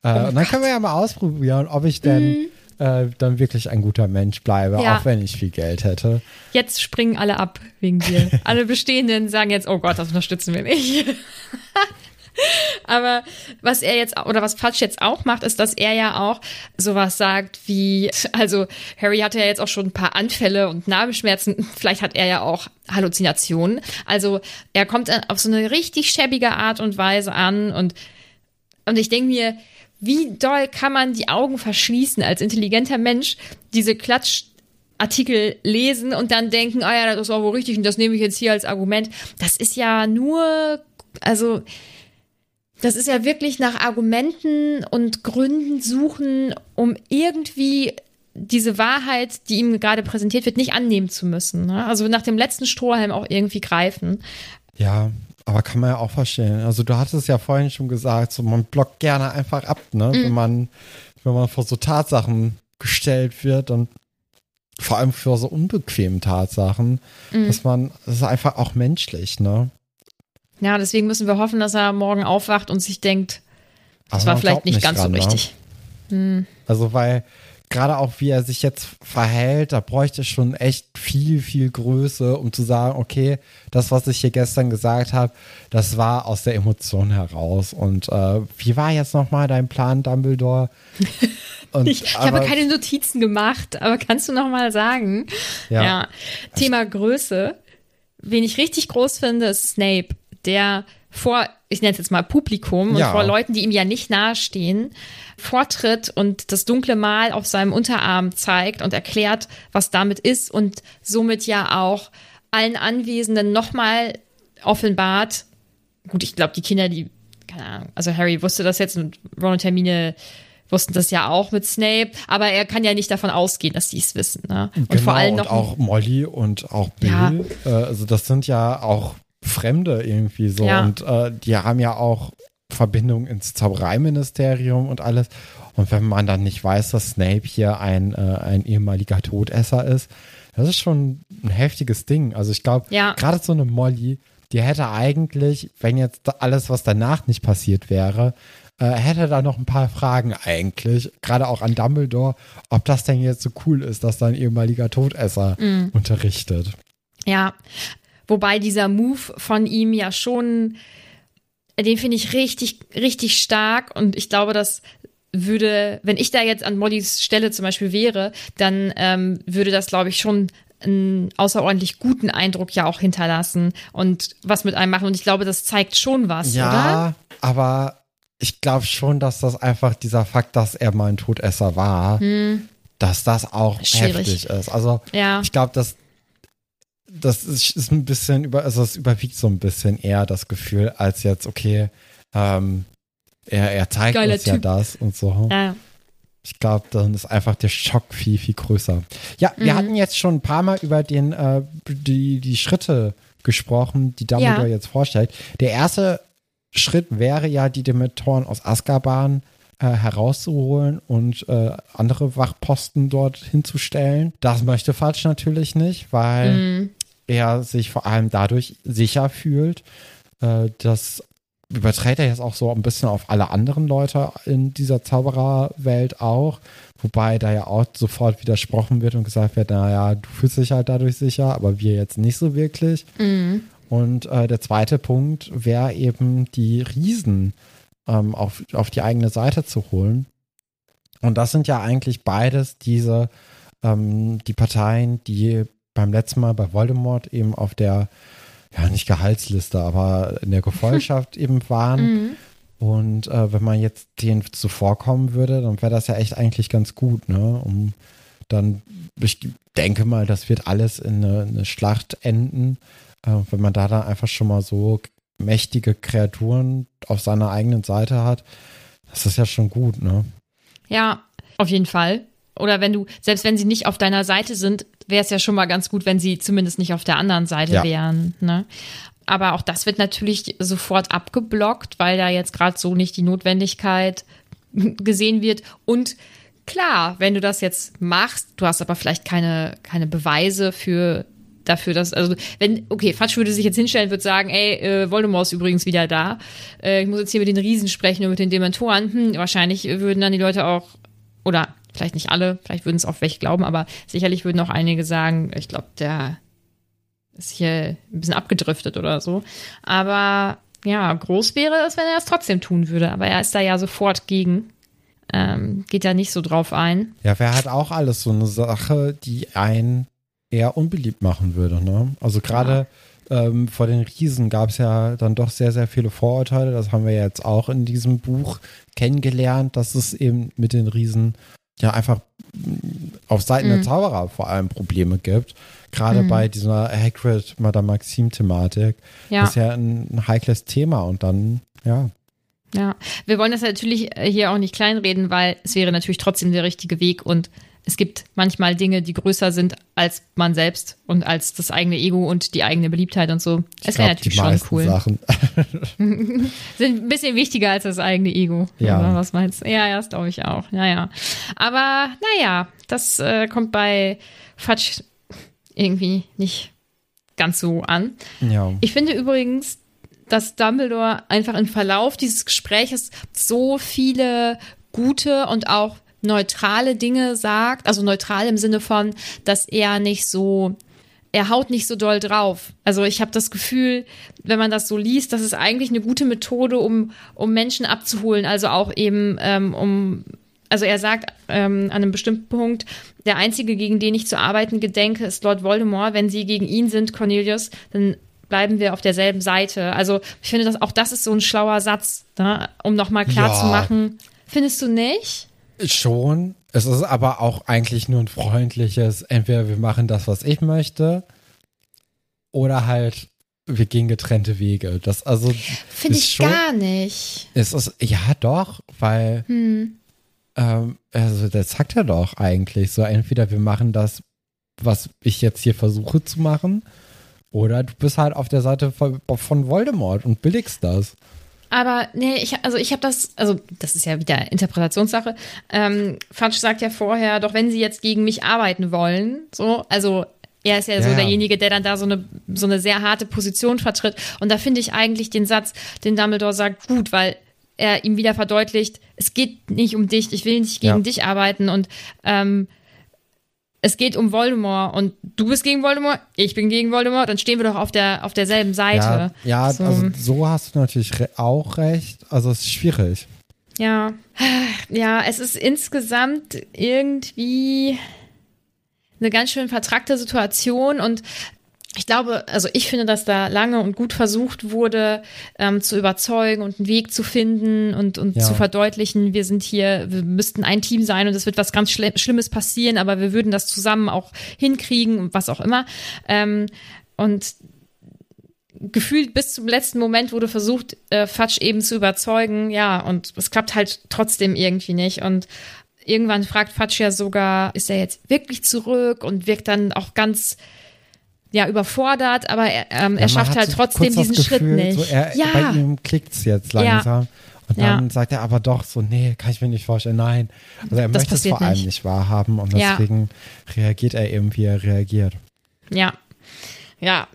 Äh, und dann können wir ja mal ausprobieren, ob ich denn äh, dann wirklich ein guter Mensch bleibe. Ja. auch wenn ich viel Geld hätte. Jetzt springen alle ab wegen dir. alle Bestehenden sagen jetzt, oh Gott, das unterstützen wir nicht. Aber was er jetzt, oder was Fatsch jetzt auch macht, ist, dass er ja auch sowas sagt wie, also Harry hatte ja jetzt auch schon ein paar Anfälle und Narbelschmerzen. Vielleicht hat er ja auch Halluzinationen. Also er kommt auf so eine richtig schäbige Art und Weise an und, und ich denke mir, wie doll kann man die Augen verschließen als intelligenter Mensch, diese Klatsch Artikel lesen und dann denken, ah ja, das ist auch wohl richtig und das nehme ich jetzt hier als Argument. Das ist ja nur, also das ist ja wirklich nach Argumenten und Gründen suchen, um irgendwie diese Wahrheit, die ihm gerade präsentiert wird, nicht annehmen zu müssen. Ne? Also nach dem letzten Strohhalm auch irgendwie greifen. Ja, aber kann man ja auch verstehen. Also du hattest ja vorhin schon gesagt, so man blockt gerne einfach ab, ne? Mhm. Wenn man, wenn man vor so Tatsachen gestellt wird und vor allem für so unbequeme Tatsachen, Mhm. dass man, das ist einfach auch menschlich, ne? Ja, deswegen müssen wir hoffen, dass er morgen aufwacht und sich denkt, das Aber war vielleicht nicht ganz dran, so ne? richtig. Also weil gerade auch wie er sich jetzt verhält, da bräuchte es schon echt viel, viel Größe, um zu sagen, okay, das, was ich hier gestern gesagt habe, das war aus der Emotion heraus. Und äh, wie war jetzt nochmal dein Plan, Dumbledore? Und, Ich, ich habe keine Notizen gemacht, aber kannst du noch mal sagen? Ja. Thema Größe. Wen ich richtig groß finde, ist Snape, der vor, ich nenne es jetzt mal Publikum Ja. und vor Leuten, die ihm ja nicht nahestehen, vortritt und das dunkle Mal auf seinem Unterarm zeigt und erklärt, was damit ist und somit ja auch allen Anwesenden nochmal offenbart. Gut, ich glaube, die Kinder, die, keine Ahnung, also Harry wusste das jetzt und Ron und Hermine wussten das ja auch mit Snape, aber er kann ja nicht davon ausgehen, dass die es wissen. Ne? Und genau, vor allem noch und auch Molly und auch Bill. Ja. Äh, also das sind ja auch Fremde irgendwie so. Ja. Und äh, die haben ja auch Verbindung ins Zaubereiministerium und alles. Und wenn man dann nicht weiß, dass Snape hier ein, äh, ein ehemaliger Todesser ist, das ist schon ein heftiges Ding. Also ich glaube, Ja. gerade so eine Molly, die hätte eigentlich, wenn jetzt alles, was danach nicht passiert wäre, äh, hätte da noch ein paar Fragen eigentlich, gerade auch an Dumbledore, ob das denn jetzt so cool ist, dass da ein ehemaliger Todesser Mhm. unterrichtet. Ja, wobei dieser Move von ihm ja schon, den finde ich richtig, richtig stark und ich glaube, das würde, wenn ich da jetzt an Mollys Stelle zum Beispiel wäre, dann ähm, würde das, glaube ich, schon einen außerordentlich guten Eindruck ja auch hinterlassen und was mit einem machen. Und ich glaube, das zeigt schon was, oder? Ja, aber ich glaube schon, dass das einfach dieser Fakt, dass er mal ein Todesser war, dass das auch Hm. Schwierig. heftig ist. Also Ja. ich glaube, dass das ist, ist ein bisschen über, also es überwiegt so ein bisschen eher das Gefühl, als jetzt, okay, ähm, er, er zeigt Geiler uns ja Typ. das und so. Ja. Ich glaube, dann ist einfach der Schock viel, viel größer. Ja, wir hatten jetzt schon ein paar Mal über den, äh, die, die Schritte gesprochen, die Dumbledore Ja. jetzt vorstellt. Der erste Schritt wäre ja, die Dementoren aus Azkaban äh, herauszuholen und äh, andere Wachposten dort hinzustellen. Das möchte Fatsch natürlich nicht, weil er sich vor allem dadurch sicher fühlt. Äh, das überträgt er jetzt auch so ein bisschen auf alle anderen Leute in dieser Zaubererwelt auch. Wobei da ja auch sofort widersprochen wird und gesagt wird, naja, du fühlst dich halt dadurch sicher, aber wir jetzt nicht so wirklich. Und äh, der zweite Punkt wäre eben die Riesen ähm, auf, auf die eigene Seite zu holen. Und das sind ja eigentlich beides diese, ähm, die Parteien, die beim letzten Mal bei Voldemort eben auf der, ja nicht Gehaltsliste, aber in der Gefolgschaft eben waren. Mhm. Und äh, wenn man jetzt denen zuvorkommen würde, dann wäre das ja echt eigentlich ganz gut, ne? Um dann, ich denke mal, das wird alles in eine, eine Schlacht enden. Äh, wenn man da dann einfach schon mal so mächtige Kreaturen auf seiner eigenen Seite hat, Das ist ja schon gut, ne? Ja, auf jeden Fall. Oder wenn du, selbst wenn sie nicht auf deiner Seite sind, wäre es ja schon mal ganz gut, wenn sie zumindest nicht auf der anderen Seite Ja. wären. Ne? Aber auch das wird natürlich sofort abgeblockt, weil da jetzt gerade so nicht die Notwendigkeit gesehen wird. Und klar, wenn du das jetzt machst, du hast aber vielleicht keine, keine Beweise für dafür, dass, also wenn, okay, Fatsch würde sich jetzt hinstellen, würde sagen, ey, äh, Voldemort ist übrigens wieder da. Äh, ich muss jetzt hier mit den Riesen sprechen und mit den Dementoren. Hm, wahrscheinlich würden dann die Leute auch, oder vielleicht nicht alle, vielleicht würden es auch welche glauben, aber sicherlich würden auch einige sagen, ich glaube, der ist hier ein bisschen abgedriftet oder so. Aber ja, groß wäre es, wenn er es trotzdem tun würde. Aber er ist da ja sofort gegen. Ähm, geht da nicht so drauf ein. Ja, wäre halt auch alles so eine Sache, die einen eher unbeliebt machen würde, ne? Also gerade ähm, vor den Riesen gab es ja dann doch sehr, sehr viele Vorurteile. Das haben wir jetzt auch in diesem Buch kennengelernt, dass es eben mit den Riesen ja einfach auf Seiten der Mhm. Zauberer vor allem Probleme gibt. Gerade Mhm. bei dieser Hagrid, Madame Maxim-Thematik. Ja. Das ist ja ein, ein heikles Thema und dann, ja. Ja, wir wollen das natürlich äh, hier auch nicht kleinreden, weil es wäre natürlich trotzdem der richtige Weg und es gibt manchmal Dinge, die größer sind als man selbst und als das eigene Ego und die eigene Beliebtheit und so. Es wäre natürlich die schon cool. Sachen. Sind ein bisschen wichtiger als das eigene Ego. Ja. Was meinst du? Ja, ja, das glaube ich auch. Naja. Aber naja, das äh, kommt bei Fatsch irgendwie nicht ganz so an. Ja. Ich finde übrigens, dass Dumbledore einfach im Verlauf dieses Gespräches so viele gute und auch neutrale Dinge sagt. Also neutral im Sinne von, dass er nicht so, er haut nicht so doll drauf. Also ich habe das Gefühl, wenn man das so liest, das ist eigentlich eine gute Methode, um, um Menschen abzuholen. Also auch eben ähm, um also er sagt ähm, an einem bestimmten Punkt, der einzige, gegen den ich zu arbeiten gedenke, ist Lord Voldemort. Wenn sie gegen ihn sind, Cornelius, dann bleiben wir auf derselben Seite. Also ich finde, dass auch das ist so ein schlauer Satz, ne? um nochmal klar Ja. zu machen. Findest du nicht? Schon. Es ist aber auch eigentlich nur ein freundliches, entweder wir machen das, was ich möchte, oder halt wir gehen getrennte Wege. Das also Finde ich schon- gar nicht. es ist ja doch, weil Hm. ähm, also das sagt er doch eigentlich so entweder wir machen das, was ich jetzt hier versuche zu machen, oder du bist halt auf der Seite von, von Voldemort und billigst das. Aber nee, ich, also ich habe das, also das ist ja wieder Interpretationssache. Ähm, Fatsch sagt ja vorher, doch wenn sie jetzt gegen mich arbeiten wollen, so, also er ist ja, so Ja, ja. derjenige, der dann da so eine, so eine sehr harte Position vertritt. Und da finde ich eigentlich den Satz, den Dumbledore sagt, gut, weil er ihm wieder verdeutlicht, es geht nicht um dich, ich will nicht gegen Ja. dich arbeiten und ähm, es geht um Voldemort und du bist gegen Voldemort, ich bin gegen Voldemort, dann stehen wir doch auf der auf derselben Ja, Seite. ja So. also so hast du natürlich re auch recht. Also es ist schwierig. Ja, ja, es ist insgesamt irgendwie eine ganz schön vertrackte Situation und ich glaube, also ich finde, dass da lange und gut versucht wurde, ähm, zu überzeugen und einen Weg zu finden und, und Ja. zu verdeutlichen, wir sind hier, wir müssten ein Team sein und es wird was ganz Schli Schlimmes passieren, aber wir würden das zusammen auch hinkriegen und was auch immer. Ähm, und gefühlt bis zum letzten Moment wurde versucht, äh, Fatsch eben zu überzeugen, ja, und es klappt halt trotzdem irgendwie nicht. Und irgendwann fragt Fatsch ja sogar, ist er jetzt wirklich zurück und wirkt dann auch ganz ja überfordert, aber er, ähm, er Ja, man schafft halt so trotzdem diesen Schritt Gefühl, nicht. So er, ja, Bei ihm klickt es jetzt langsam. Und Ja. dann sagt er aber doch so, nee, kann ich mir nicht vorstellen, nein. Also er Das möchte es vor allem nicht. nicht wahrhaben und Ja. deswegen reagiert er eben, wie er reagiert. ja, ja.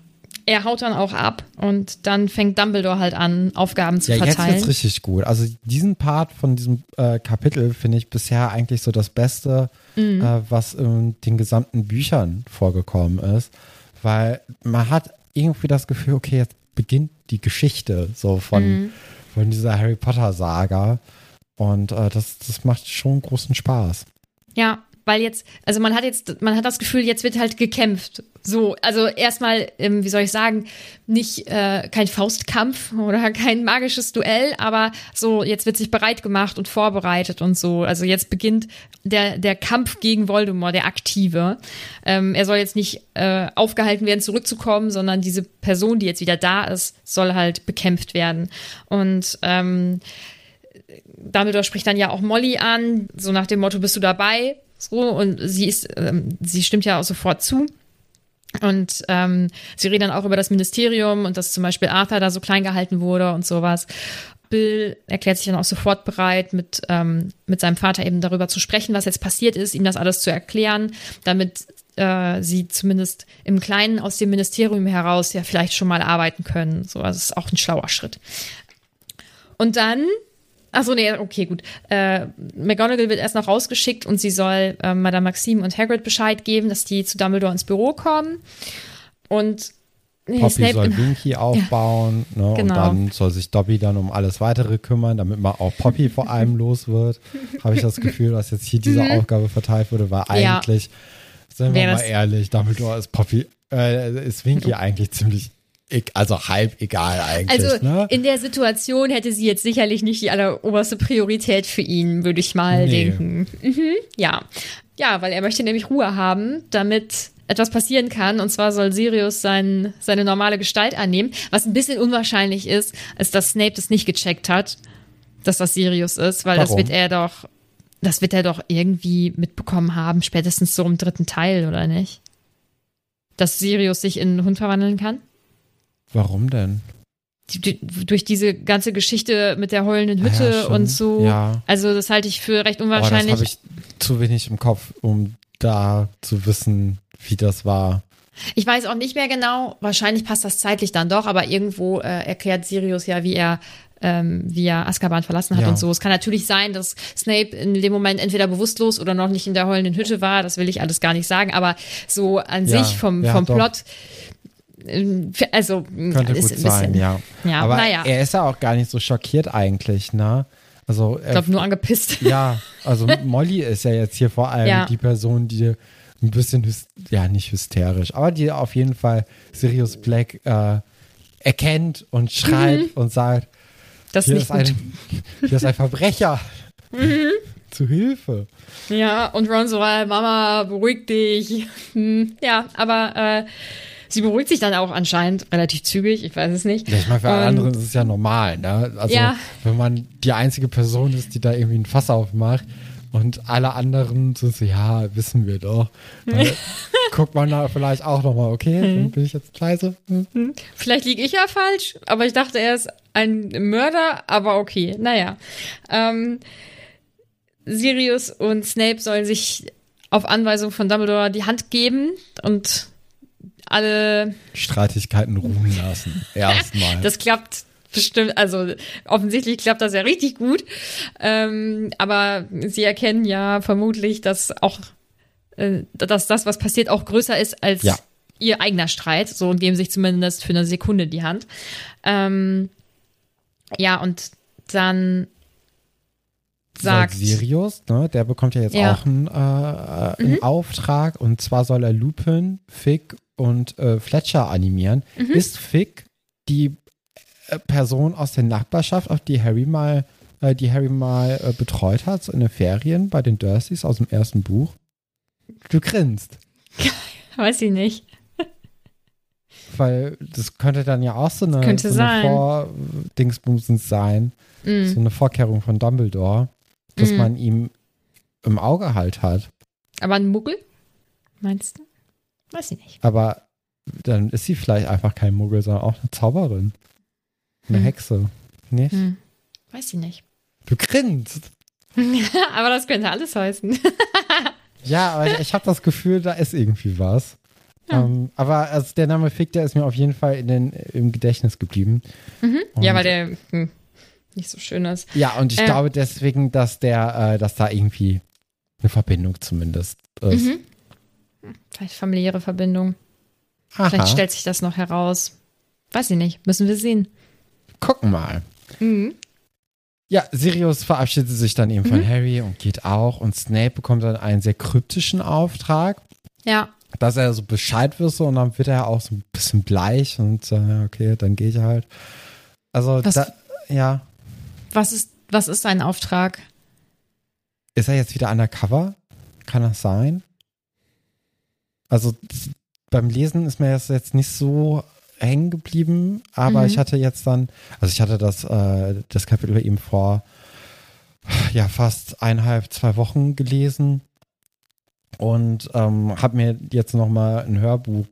Er haut dann auch ab und dann fängt Dumbledore halt an, Aufgaben zu Ja, jetzt verteilen. wird's richtig gut. Also diesen Part von diesem äh, Kapitel finde ich bisher eigentlich so das Beste, Mhm. äh, was in den gesamten Büchern vorgekommen ist. Weil man hat irgendwie das Gefühl, okay, jetzt beginnt die Geschichte so von, Mhm. von dieser Harry Potter Saga. Und äh, das, das macht schon großen Spaß. Ja, weil jetzt, also man hat jetzt, man hat das Gefühl, jetzt wird halt gekämpft. So, also erstmal, ähm, wie soll ich sagen, nicht äh, kein Faustkampf oder kein magisches Duell, aber so, jetzt wird sich bereit gemacht und vorbereitet und so. Also jetzt beginnt der, der Kampf gegen Voldemort, der aktive. Ähm, er soll jetzt nicht äh, aufgehalten werden, zurückzukommen, sondern diese Person, die jetzt wieder da ist, soll halt bekämpft werden. Und ähm, Dumbledore spricht dann ja auch Molly an, so nach dem Motto, bist du dabei? So, und sie ist, ähm, sie stimmt ja auch sofort zu. Und ähm, sie reden dann auch über das Ministerium und dass zum Beispiel Arthur da so klein gehalten wurde und sowas. Bill erklärt sich dann auch sofort bereit, mit, ähm, mit seinem Vater eben darüber zu sprechen, was jetzt passiert ist, ihm das alles zu erklären, damit äh, sie zumindest im Kleinen aus dem Ministerium heraus ja vielleicht schon mal arbeiten können. So, also das ist auch ein schlauer Schritt. Und dann Achso, nee, okay, gut. Äh, McGonagall wird erst noch rausgeschickt und sie soll äh, Madame Maxime und Hagrid Bescheid geben, dass die zu Dumbledore ins Büro kommen. Und nee, Poppy Snape soll Winky aufbauen ja, ne, genau. und dann soll sich Dobby dann um alles weitere kümmern, damit man auch Poppy vor allem los wird. Habe ich das Gefühl, dass jetzt hier diese mhm. Aufgabe verteilt wurde, weil eigentlich, ja. sind wir mal ehrlich, Dumbledore ist Poppy, äh, ist Winky eigentlich ziemlich also halb egal eigentlich. Also ne? in der Situation hätte sie jetzt sicherlich nicht die alleroberste Priorität für ihn, würde ich mal nee. denken. Mhm, ja. Ja, weil er möchte nämlich Ruhe haben, damit etwas passieren kann. Und zwar soll Sirius sein, seine normale Gestalt annehmen, was ein bisschen unwahrscheinlich ist, als dass Snape das nicht gecheckt hat, dass das Sirius ist, weil Warum? das wird er doch, das wird er doch irgendwie mitbekommen haben, spätestens so im dritten Teil, oder nicht? Dass Sirius sich in einen Hund verwandeln kann? Warum denn? Die, durch diese ganze Geschichte mit der heulenden Hütte ja, und so. Ja. Also das halte ich für recht unwahrscheinlich. Oh, das habe ich zu wenig im Kopf, um da zu wissen, wie das war. Ich weiß auch nicht mehr genau. Wahrscheinlich passt das zeitlich dann doch, aber irgendwo äh, erklärt Sirius ja, wie er ähm, wie er Azkaban verlassen hat ja. und so. Es kann natürlich sein, dass Snape in dem Moment entweder bewusstlos oder noch nicht in der heulenden Hütte war. Das will ich alles gar nicht sagen. Aber so an sich vom, vom Plot also könnte gut bisschen, sein, ja. ja. Aber naja. er ist ja auch gar nicht so schockiert eigentlich, ne? Also ich glaube nur angepisst. Ja, also Molly ist ja jetzt hier vor allem ja. die Person, die ein bisschen, ja nicht hysterisch, aber die auf jeden Fall Sirius Black äh, erkennt und schreit mhm. und sagt, das hier, ist ein, hier ist ein Verbrecher. Mhm. Zu Hilfe. Ja, und Ron so, Mama, beruhig dich. Hm, ja, aber äh, Sie beruhigt sich dann auch anscheinend relativ zügig, ich weiß es nicht. Ja, ich meine, für alle anderen ist es ja normal, ne? Also, ja. wenn man die einzige Person ist, die da irgendwie ein Fass aufmacht und alle anderen so, so ja, wissen wir doch. Dann guckt man da vielleicht auch nochmal, okay, hm. bin ich jetzt leise? Hm. hm. Vielleicht liege ich ja falsch, aber ich dachte, er ist ein Mörder, aber okay, naja. Ähm, Sirius und Snape sollen sich auf Anweisung von Dumbledore die Hand geben und alle Streitigkeiten ruhen lassen. Erstmal. das klappt bestimmt, also offensichtlich klappt das ja richtig gut. Ähm, aber sie erkennen ja vermutlich, dass auch, äh, dass das, was passiert, auch größer ist als ja. ihr eigener Streit. So und geben sich zumindest für eine Sekunde die Hand. Ähm, ja, und dann sagt. Sirius, ne, der bekommt ja jetzt ja. auch einen, äh, einen mhm. Auftrag und zwar soll er Lupin, Fig und äh, Fletcher animieren. Mhm. Ist Fick die äh, Person aus der Nachbarschaft, auf die Harry mal, äh, die Harry mal äh, betreut hat, so in den Ferien bei den Dursleys aus dem ersten Buch? Du grinst. Weiß ich nicht. Weil das könnte dann ja auch so eine, könnte so eine Vor-Dingsbumsens sein. Mm. So eine Vorkehrung von Dumbledore, dass mm. man ihm im Auge halt hat. Aber ein Muggel? Meinst du? Weiß ich nicht. Aber dann ist sie vielleicht einfach kein Muggel, sondern auch eine Zauberin. Eine hm. Hexe. Nicht? Hm. Weiß ich nicht. Du grinst. aber das könnte alles heißen. ja, aber ich, ich habe das Gefühl, da ist irgendwie was. Ja. Ähm, aber also der Name Fick, der ist mir auf jeden Fall in den, im Gedächtnis geblieben. Mhm. Ja, weil der hm, nicht so schön ist. Ja, und ich äh. glaube deswegen, dass der, äh, dass da irgendwie eine Verbindung zumindest ist. Mhm. Vielleicht familiäre Verbindung. Aha. Vielleicht stellt sich das noch heraus. Weiß ich nicht. Müssen wir sehen. Gucken mal. Mhm. Ja, Sirius verabschiedet sich dann eben mhm. von Harry und geht auch. Und Snape bekommt dann einen sehr kryptischen Auftrag. Ja. Dass er so Bescheid wisse und dann wird er auch so ein bisschen bleich und äh, okay, dann gehe ich halt. Also, was, da, ja. Was ist, was ist sein Auftrag? Ist er jetzt wieder undercover? Kann das sein? Also beim Lesen ist mir das jetzt nicht so hängen geblieben, aber mhm. ich hatte jetzt dann, also ich hatte das, äh, das Kapitel eben vor ja fast eineinhalb, zwei Wochen gelesen und ähm, habe mir jetzt nochmal ein Hörbuch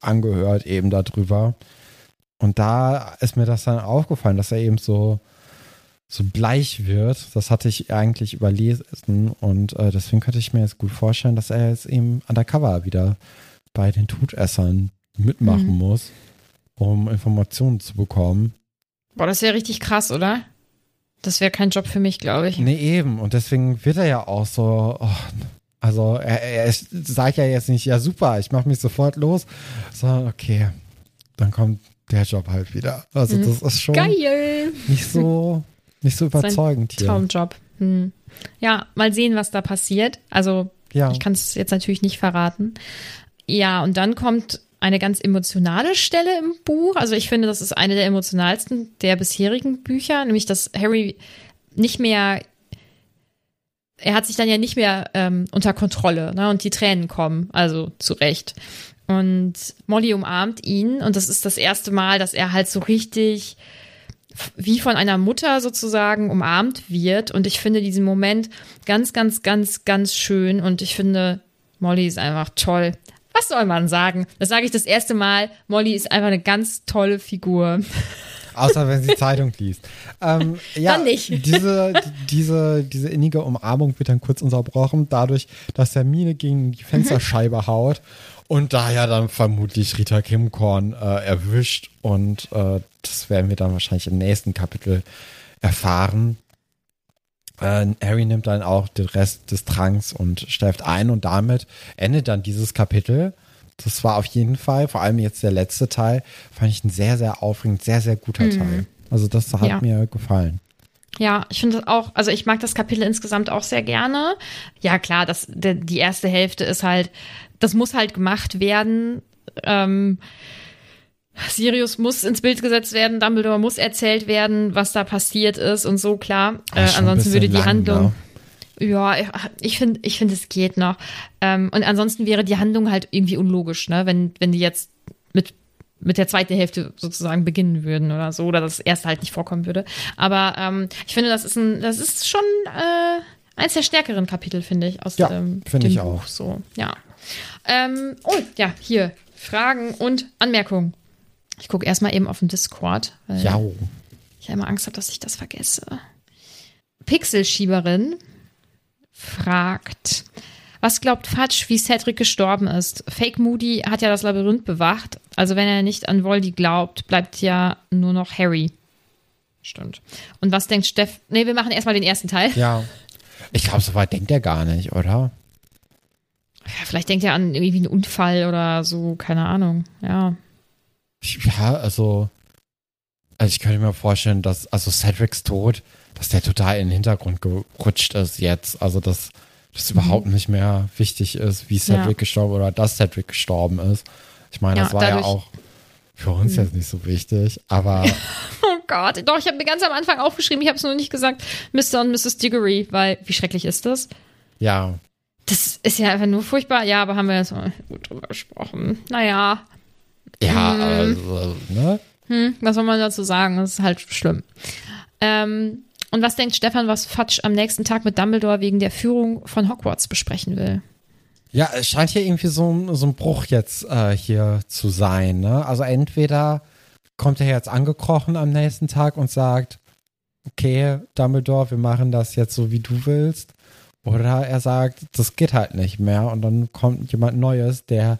angehört eben darüber. Und da ist mir das dann aufgefallen, dass er eben so, so bleich wird. Das hatte ich eigentlich überlesen und äh, deswegen könnte ich mir jetzt gut vorstellen, dass er jetzt eben undercover wieder bei den Todessern mitmachen mhm. muss, um Informationen zu bekommen. Boah, das wäre richtig krass, oder? Das wäre kein Job für mich, glaube ich. Nee, eben. Und deswegen wird er ja auch so, oh, also er, er sagt ja jetzt nicht, ja super, ich mache mich sofort los, sondern okay, dann kommt der Job halt wieder. Also mhm. das ist schon Geil. nicht so nicht so überzeugend hier. Traumjob. Hm. Ja, mal sehen, was da passiert. Also ja. ich kann es jetzt natürlich nicht verraten. Ja, und dann kommt eine ganz emotionale Stelle im Buch. Also ich finde, das ist eine der emotionalsten der bisherigen Bücher, nämlich dass Harry nicht mehr er hat sich dann ja nicht mehr ähm, unter Kontrolle, ne? Und die Tränen kommen, also zu Recht. Und Molly umarmt ihn und das ist das erste Mal, dass er halt so richtig wie von einer Mutter sozusagen umarmt wird. Und ich finde diesen Moment ganz, ganz, ganz, ganz schön. Und ich finde, Molly ist einfach toll. Was soll man sagen? Das sage ich das erste Mal. Molly ist einfach eine ganz tolle Figur. Außer wenn sie Zeitung liest. Ähm, ja, dann nicht. Diese, diese, diese innige Umarmung wird dann kurz unterbrochen, dadurch, dass der Mine gegen die Fensterscheibe haut und daher dann vermutlich Rita Kimkorn äh, erwischt. Und äh, das werden wir dann wahrscheinlich im nächsten Kapitel erfahren. Äh, Harry nimmt dann auch den Rest des Tranks und schläft ein und damit endet dann dieses Kapitel. Das war auf jeden Fall, vor allem jetzt der letzte Teil, fand ich ein sehr, sehr aufregend, sehr, sehr guter mhm. Teil. Also das hat ja. mir gefallen. Ja, ich finde auch, also ich mag das Kapitel insgesamt auch sehr gerne. Ja, klar, das, der, die erste Hälfte ist halt, das muss halt gemacht werden. Ähm, Sirius muss ins Bild gesetzt werden, Dumbledore muss erzählt werden, was da passiert ist und so, klar. Äh, ansonsten würde die lang, Handlung. Ne? Ja, ich finde, ich finde, es geht noch. Ähm, und ansonsten wäre die Handlung halt irgendwie unlogisch, ne? Wenn, wenn die jetzt mit, mit der zweiten Hälfte sozusagen beginnen würden oder so, oder das erste halt nicht vorkommen würde. Aber ähm, ich finde, das ist ein, das ist schon äh, eins der stärkeren Kapitel, finde ich, aus ja, ähm, dem ich Buch. Auch. So, ja. Ähm, oh, ja, hier. Fragen und Anmerkungen. Ich gucke erstmal eben auf den Discord. ja. Ich habe immer Angst habe, dass ich das vergesse. Pixelschieberin fragt, was glaubt Fatsch, wie Cedric gestorben ist? Fake Moody hat ja das Labyrinth bewacht. Also wenn er nicht an Voldy glaubt, bleibt ja nur noch Harry. Stimmt. Und was denkt Steff? Nee, wir machen erstmal den ersten Teil. Ja. Ich glaube, so weit denkt er gar nicht, oder? Ja, vielleicht denkt er an irgendwie einen Unfall oder so, keine Ahnung. Ja. Ja, also, also ich könnte mir vorstellen, dass, also Cedrics Tod, dass der total in den Hintergrund gerutscht ist jetzt. Also, dass das mhm. überhaupt nicht mehr wichtig ist, wie Cedric ja. gestorben oder dass Cedric gestorben ist. Ich meine, ja, das war ja auch für uns mhm. jetzt nicht so wichtig, aber. oh Gott, doch, ich habe mir ganz am Anfang aufgeschrieben, ich habe es nur nicht gesagt, Mr. und Mrs. Diggory, weil wie schrecklich ist das? Ja. Das ist ja einfach nur furchtbar. Ja, aber haben wir jetzt mal gut drüber gesprochen. Naja. Ja, hm. also, ne? Hm, was soll man dazu sagen? Das ist halt schlimm. Ähm, und was denkt Stefan, was Fatsch am nächsten Tag mit Dumbledore wegen der Führung von Hogwarts besprechen will? Ja, es scheint hier irgendwie so, so ein Bruch jetzt äh, hier zu sein. Ne? Also entweder kommt er jetzt angekrochen am nächsten Tag und sagt, okay, Dumbledore, wir machen das jetzt so, wie du willst. Oder er sagt, das geht halt nicht mehr. Und dann kommt jemand Neues, der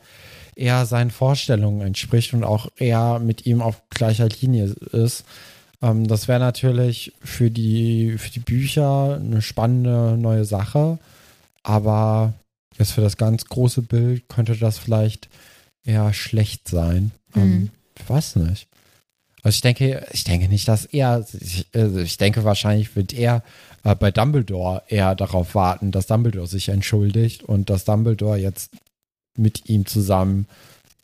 eher seinen Vorstellungen entspricht und auch eher mit ihm auf gleicher Linie ist. Ähm, das wäre natürlich für die, für die Bücher eine spannende neue Sache, aber jetzt für das ganz große Bild könnte das vielleicht eher schlecht sein. Ähm, mhm. Ähm, ich weiß nicht. Also ich denke, ich denke nicht, dass er, ich, also ich denke wahrscheinlich wird er äh, bei Dumbledore eher darauf warten, dass Dumbledore sich entschuldigt und dass Dumbledore jetzt mit ihm zusammen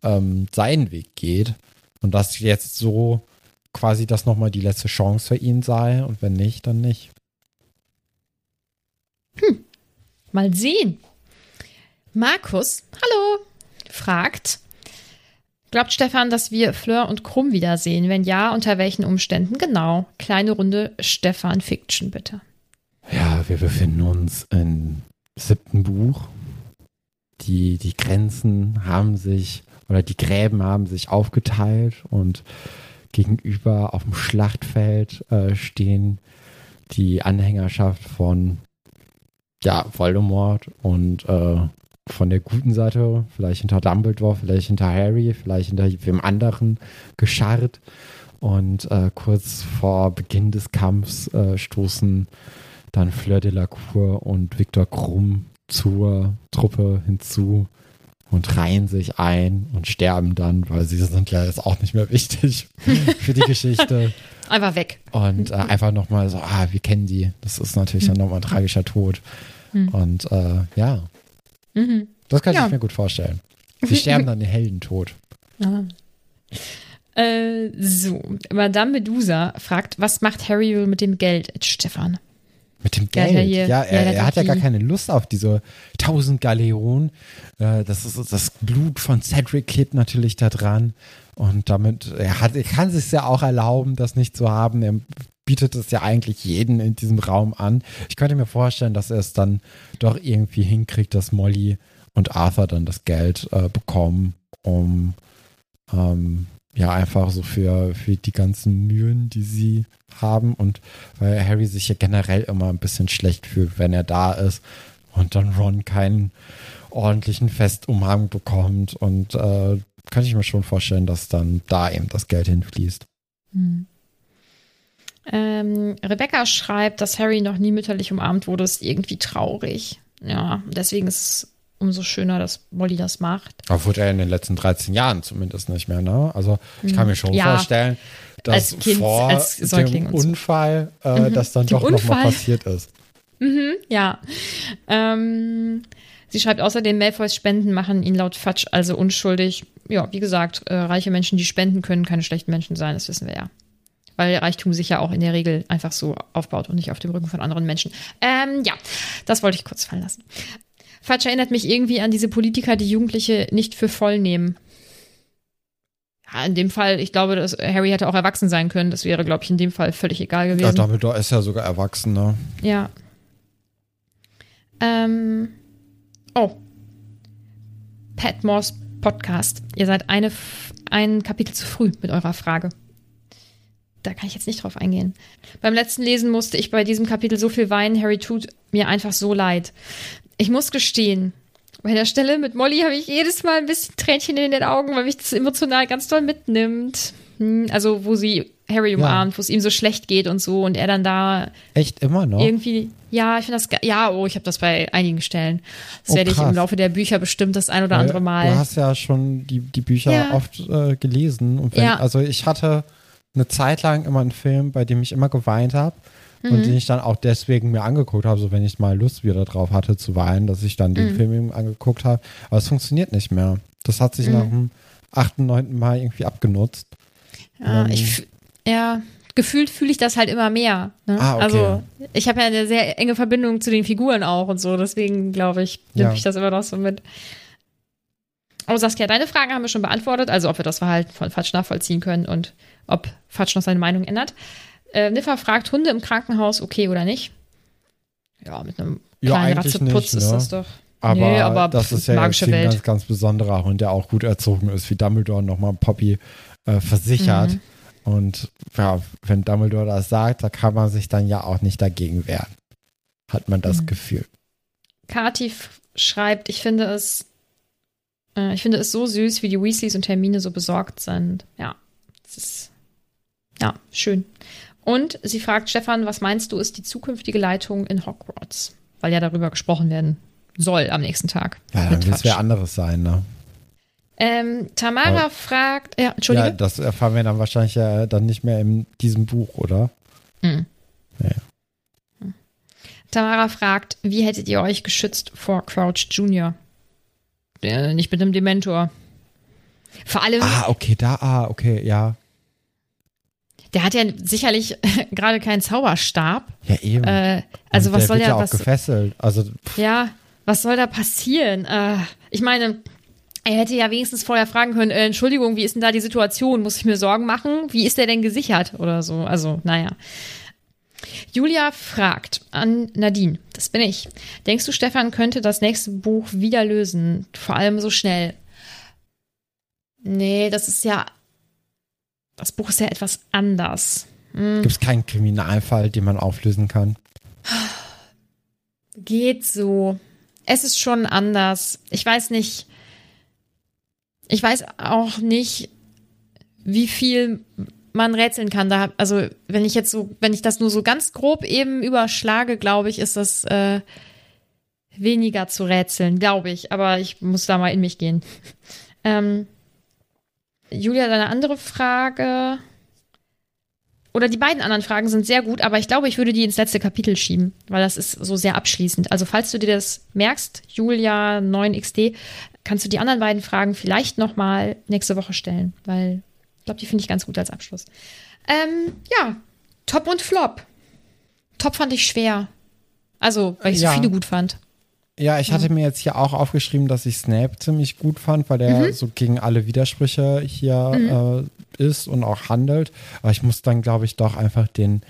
ähm, seinen Weg geht und dass jetzt so quasi das nochmal die letzte Chance für ihn sei und wenn nicht, dann nicht. Hm. Mal sehen. Markus, hallo, fragt, glaubt Stefan, dass wir Fleur und Krumm wiedersehen? Wenn ja, unter welchen Umständen? Genau. Kleine Runde Stefan Fiction, bitte. Ja, wir befinden uns im siebten Buch. Die, die Grenzen haben sich, oder die Gräben haben sich aufgeteilt und gegenüber auf dem Schlachtfeld äh, stehen die Anhängerschaft von ja, Voldemort und äh, von der guten Seite, vielleicht hinter Dumbledore, vielleicht hinter Harry, vielleicht hinter wem anderen gescharrt. Und äh, kurz vor Beginn des Kampfs äh, stoßen dann Fleur de la Cour und Viktor Krumm zur Truppe hinzu und reihen sich ein und sterben dann, weil sie sind ja jetzt auch nicht mehr wichtig für die Geschichte. Einfach weg. Und äh, einfach nochmal so, ah, wir kennen die. Das ist natürlich dann nochmal ein tragischer Tod. Hm. Und äh, ja, Mhm. das kann Ja. ich mir gut vorstellen. Sie sterben dann den Heldentod. Aha. Äh, so, Madame Medusa fragt, was macht Harry wohl mit dem Geld, Stefan? Mit dem Geld. ja, hier. er, Ja, er der hat ja gar keine Lust auf diese 1000 Galeonen. Äh, das ist das Blut von Cedric klebt natürlich da dran. Und damit, er, hat, er kann sich ja auch erlauben, das nicht zu haben. Er bietet es ja eigentlich jeden in diesem Raum an. Ich könnte mir vorstellen, dass er es dann doch irgendwie hinkriegt, dass Molly und Arthur dann das Geld äh, bekommen, um ähm, ja einfach so für, für die ganzen Mühen, die sie haben und weil Harry sich ja generell immer ein bisschen schlecht fühlt, wenn er da ist und dann Ron keinen ordentlichen Festumhang bekommt und äh, könnte ich mir schon vorstellen, dass dann da eben das Geld hinfließt. Hm. Ähm, Rebecca schreibt, dass Harry noch nie mütterlich umarmt wurde, ist irgendwie traurig. Ja, deswegen ist es umso schöner, dass Molly das macht. Aber wurde er in den letzten 13 Jahren zumindest nicht mehr, ne? Also ich kann mir schon Ja. vorstellen, dass Als Kind, vor als dem so. Unfall äh, das dann Dem doch nochmal passiert ist. Mhm, ja. Ähm, sie schreibt außerdem, Malfoys Spenden machen ihn laut Fatsch also unschuldig. Ja, wie gesagt, äh, reiche Menschen, die spenden, können keine schlechten Menschen sein, das wissen wir ja. Weil Reichtum sich ja auch in der Regel einfach so aufbaut und nicht auf dem Rücken von anderen Menschen. Ähm, ja, das wollte ich kurz fallen lassen. Fatsch erinnert mich irgendwie an diese Politiker, die Jugendliche nicht für voll nehmen. Ja, in dem Fall, ich glaube, dass Harry hätte auch erwachsen sein können. Das wäre, glaube ich, in dem Fall völlig egal Ja, gewesen. Dumbledore ist ja sogar erwachsen, ne? Ja. Ähm. Oh. Patmores Podcast. Ihr seid eine, ein Kapitel zu früh mit eurer Frage. Da kann ich jetzt nicht drauf eingehen. Beim letzten Lesen musste ich bei diesem Kapitel so viel weinen. Harry tut mir einfach so leid. Ich muss gestehen, bei der Stelle mit Molly habe ich jedes Mal ein bisschen Tränchen in den Augen, weil mich das emotional ganz doll mitnimmt. Hm, Also, wo sie Harry umarmt, wo es ihm so schlecht geht und so und er dann da Echt immer noch? irgendwie, ja, ich finde das, ja, oh, ich habe das bei einigen Stellen. Das Oh, werde ich im Laufe der Bücher bestimmt das ein oder Weil andere Mal. Du hast ja schon die, die Bücher Ja. oft äh, gelesen. Und wenn, Ja. Also ich hatte eine Zeit lang immer einen Film, bei dem ich immer geweint habe Mhm. und den ich dann auch deswegen mir angeguckt habe, so wenn ich mal Lust wieder drauf hatte zu weinen, dass ich dann den Mhm. Film eben angeguckt habe. Aber es funktioniert nicht mehr. Das hat sich Mhm. nach dem achten, neunten Mal irgendwie abgenutzt. ja, ähm, ich, ja, gefühlt fühle ich das halt immer mehr. Ne? Ah, okay. Also, ich habe ja eine sehr enge Verbindung zu den Figuren auch und so, deswegen glaube ich, nehme Ja. ich das immer noch so mit. Oh, Saskia, deine Fragen haben wir schon beantwortet, also ob wir das Verhalten von Fatsch nachvollziehen können und ob Fatsch noch seine Meinung ändert. Äh, Niffer fragt, Hunde im Krankenhaus okay oder nicht? Ja, mit einem Ja, kleinen Ratzeputz nicht, ist ne? das doch. Aber, Nee, aber das ist ja jetzt ein ganz, ganz besonderer Hund, der auch gut erzogen ist, wie Dumbledore nochmal Poppy äh, versichert. Mhm. Und ja, wenn Dumbledore das sagt, da kann man sich dann ja auch nicht dagegen wehren. Hat man das Mhm. Gefühl. Kati schreibt, ich finde es, äh, ich finde es so süß, wie die Weasleys und Hermine so besorgt sind. Ja, es ist, ja, schön. Und sie fragt Stefan, was meinst du, ist die zukünftige Leitung in Hogwarts? Weil ja darüber gesprochen werden soll am nächsten Tag. Ja, dann wird es wer anderes sein, ne? Ähm, Tamara Aber- fragt, ja, Entschuldige. Ja, das erfahren wir dann wahrscheinlich ja dann nicht mehr in diesem Buch, oder? Hm. Ja. Hm. Tamara fragt, wie hättet ihr euch geschützt vor Crouch Jr.? Äh, nicht mit einem Dementor. Vor allem, Ah, okay, da, ah, okay, ja. der hat ja sicherlich gerade keinen Zauberstab. Ja, eben. Äh, also Und was der soll wird ja, ja auch was, gefesselt. Also, ja, was soll da passieren? Äh, ich meine, er hätte ja wenigstens vorher fragen können, äh, Entschuldigung, wie ist denn da die Situation? Muss ich mir Sorgen machen? Wie ist der denn gesichert? Oder so. Also, naja. Julia fragt an Nadine, das bin ich. Denkst du, Stefan könnte das nächste Buch wieder lösen? Vor allem so schnell. Nee, das ist ja. Das Buch ist ja etwas anders. Hm. Gibt es keinen Kriminalfall, den man auflösen kann? Geht so. Es ist schon anders. Ich weiß nicht. Ich weiß auch nicht, wie viel man rätseln kann. Da, also wenn ich jetzt so, wenn ich das nur so ganz grob eben überschlage, glaube ich, ist das äh, weniger zu rätseln, glaube ich. Aber ich muss da mal in mich gehen. ähm, Julia, deine andere Frage. Oder die beiden anderen Fragen sind sehr gut, aber ich glaube, ich würde die ins letzte Kapitel schieben, weil das ist so sehr abschließend. Also, falls du dir das merkst, Julia 9XD, kannst du die anderen beiden Fragen vielleicht nochmal nächste Woche stellen, weil glaube, die finde ich ganz gut als Abschluss. Ähm, ja, Top und Flop. Top fand ich schwer. Also, weil ich ja. so viele gut fand. Ja, ich hatte mir jetzt hier auch aufgeschrieben, dass ich Snape ziemlich gut fand, weil der mhm. so gegen alle Widersprüche hier mhm. äh, ist und auch handelt. Aber ich muss dann, glaube ich, doch einfach den,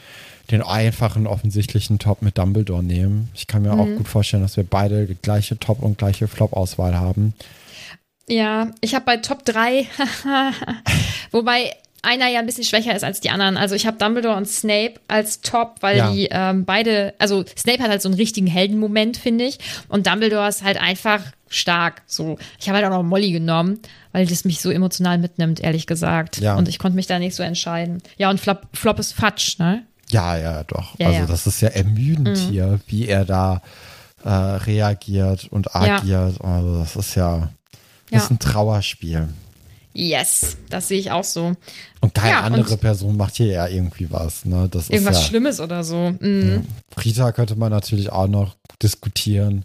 den einfachen, offensichtlichen Top mit Dumbledore nehmen. Ich kann mir mhm. auch gut vorstellen, dass wir beide die gleiche Top- und gleiche Flop-Auswahl haben. Ja, ich habe bei Top 3, wobei einer ja ein bisschen schwächer ist als die anderen. Also ich habe Dumbledore und Snape als Top, weil ja. die ähm, beide, also Snape hat halt so einen richtigen Heldenmoment, finde ich. Und Dumbledore ist halt einfach stark. So, ich habe halt auch noch Molly genommen, weil das mich so emotional mitnimmt, ehrlich gesagt. Ja. Und ich konnte mich da nicht so entscheiden. Ja, und Flop, Flop ist Fatsch, ne? Ja, ja, doch. Ja, also ja. das ist ja ermüdend mhm. hier, wie er da äh, reagiert und agiert. Also das ist ja, das ist ein Trauerspiel. Yes, das sehe ich auch so. Und keine ja, andere und Person macht hier ja irgendwie was. Ne? Das irgendwas ja, Schlimmes oder so. Mhm. Ja. Rita könnte man natürlich auch noch diskutieren,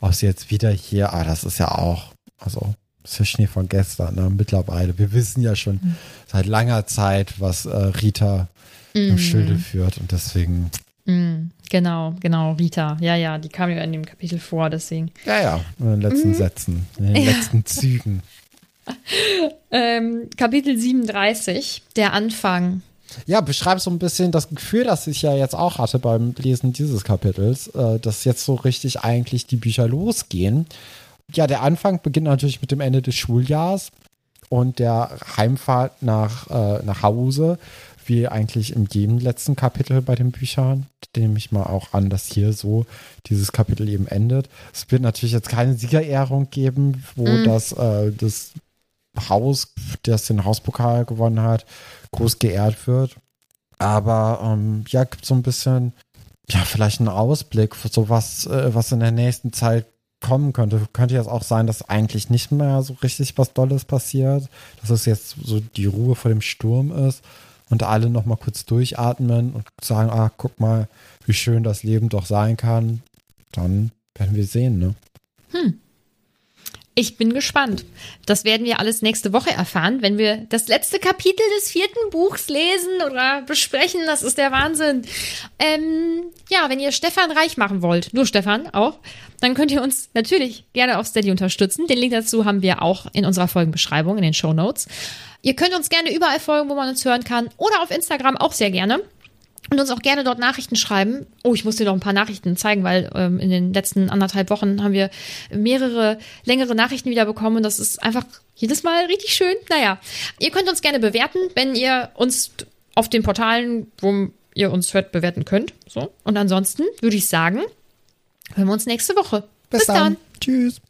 ob sie jetzt wieder hier, ah, das ist ja auch, also das ist ja Schnee von gestern, ne? mittlerweile. Wir wissen ja schon mhm. seit langer Zeit, was äh, Rita mhm. im Schilde führt und deswegen. Mhm. Genau, genau, Rita. Ja, ja, die kam ja in dem Kapitel vor, deswegen. Ja, ja, in den letzten mhm. Sätzen, in den letzten Zügen. ähm, Kapitel 37, der Anfang. Ja, beschreib so ein bisschen das Gefühl, das ich ja jetzt auch hatte beim Lesen dieses Kapitels, äh, dass jetzt so richtig eigentlich die Bücher losgehen. Ja, der Anfang beginnt natürlich mit dem Ende des Schuljahrs und der Heimfahrt nach, äh, nach Hause, wie eigentlich in jedem letzten Kapitel bei den Büchern. Nehme ich mal auch an, dass hier so dieses Kapitel eben endet. Es wird natürlich jetzt keine Siegerehrung geben, wo mm. das, äh, das Haus, das den Hauspokal gewonnen hat, groß geehrt wird. Aber ähm, ja, gibt so ein bisschen, ja, vielleicht einen Ausblick für sowas, äh, was in der nächsten Zeit kommen könnte. Könnte jetzt auch sein, dass eigentlich nicht mehr so richtig was Dolles passiert, dass es jetzt so die Ruhe vor dem Sturm ist und alle nochmal kurz durchatmen und sagen, ah, guck mal, wie schön das Leben doch sein kann. Dann werden wir sehen, ne? Hm. Ich bin gespannt. Das werden wir alles nächste Woche erfahren, wenn wir das letzte Kapitel des vierten Buchs lesen oder besprechen. Das ist der Wahnsinn. Ähm, ja, wenn ihr Stefan reich machen wollt, nur Stefan auch, dann könnt ihr uns natürlich gerne auf Steady unterstützen. Den Link dazu haben wir auch in unserer Folgenbeschreibung, in den Show Notes. Ihr könnt uns gerne überall folgen, wo man uns hören kann oder auf Instagram auch sehr gerne. Und uns auch gerne dort Nachrichten schreiben. Oh, ich muss dir noch ein paar Nachrichten zeigen, weil ähm, in den letzten anderthalb Wochen haben wir mehrere längere Nachrichten wieder bekommen und das ist einfach jedes Mal richtig schön. Naja, ihr könnt uns gerne bewerten, wenn ihr uns auf den Portalen, wo ihr uns hört, bewerten könnt. So. Und ansonsten würde ich sagen, hören wir uns nächste Woche. Bis, Bis dann. dann. Tschüss.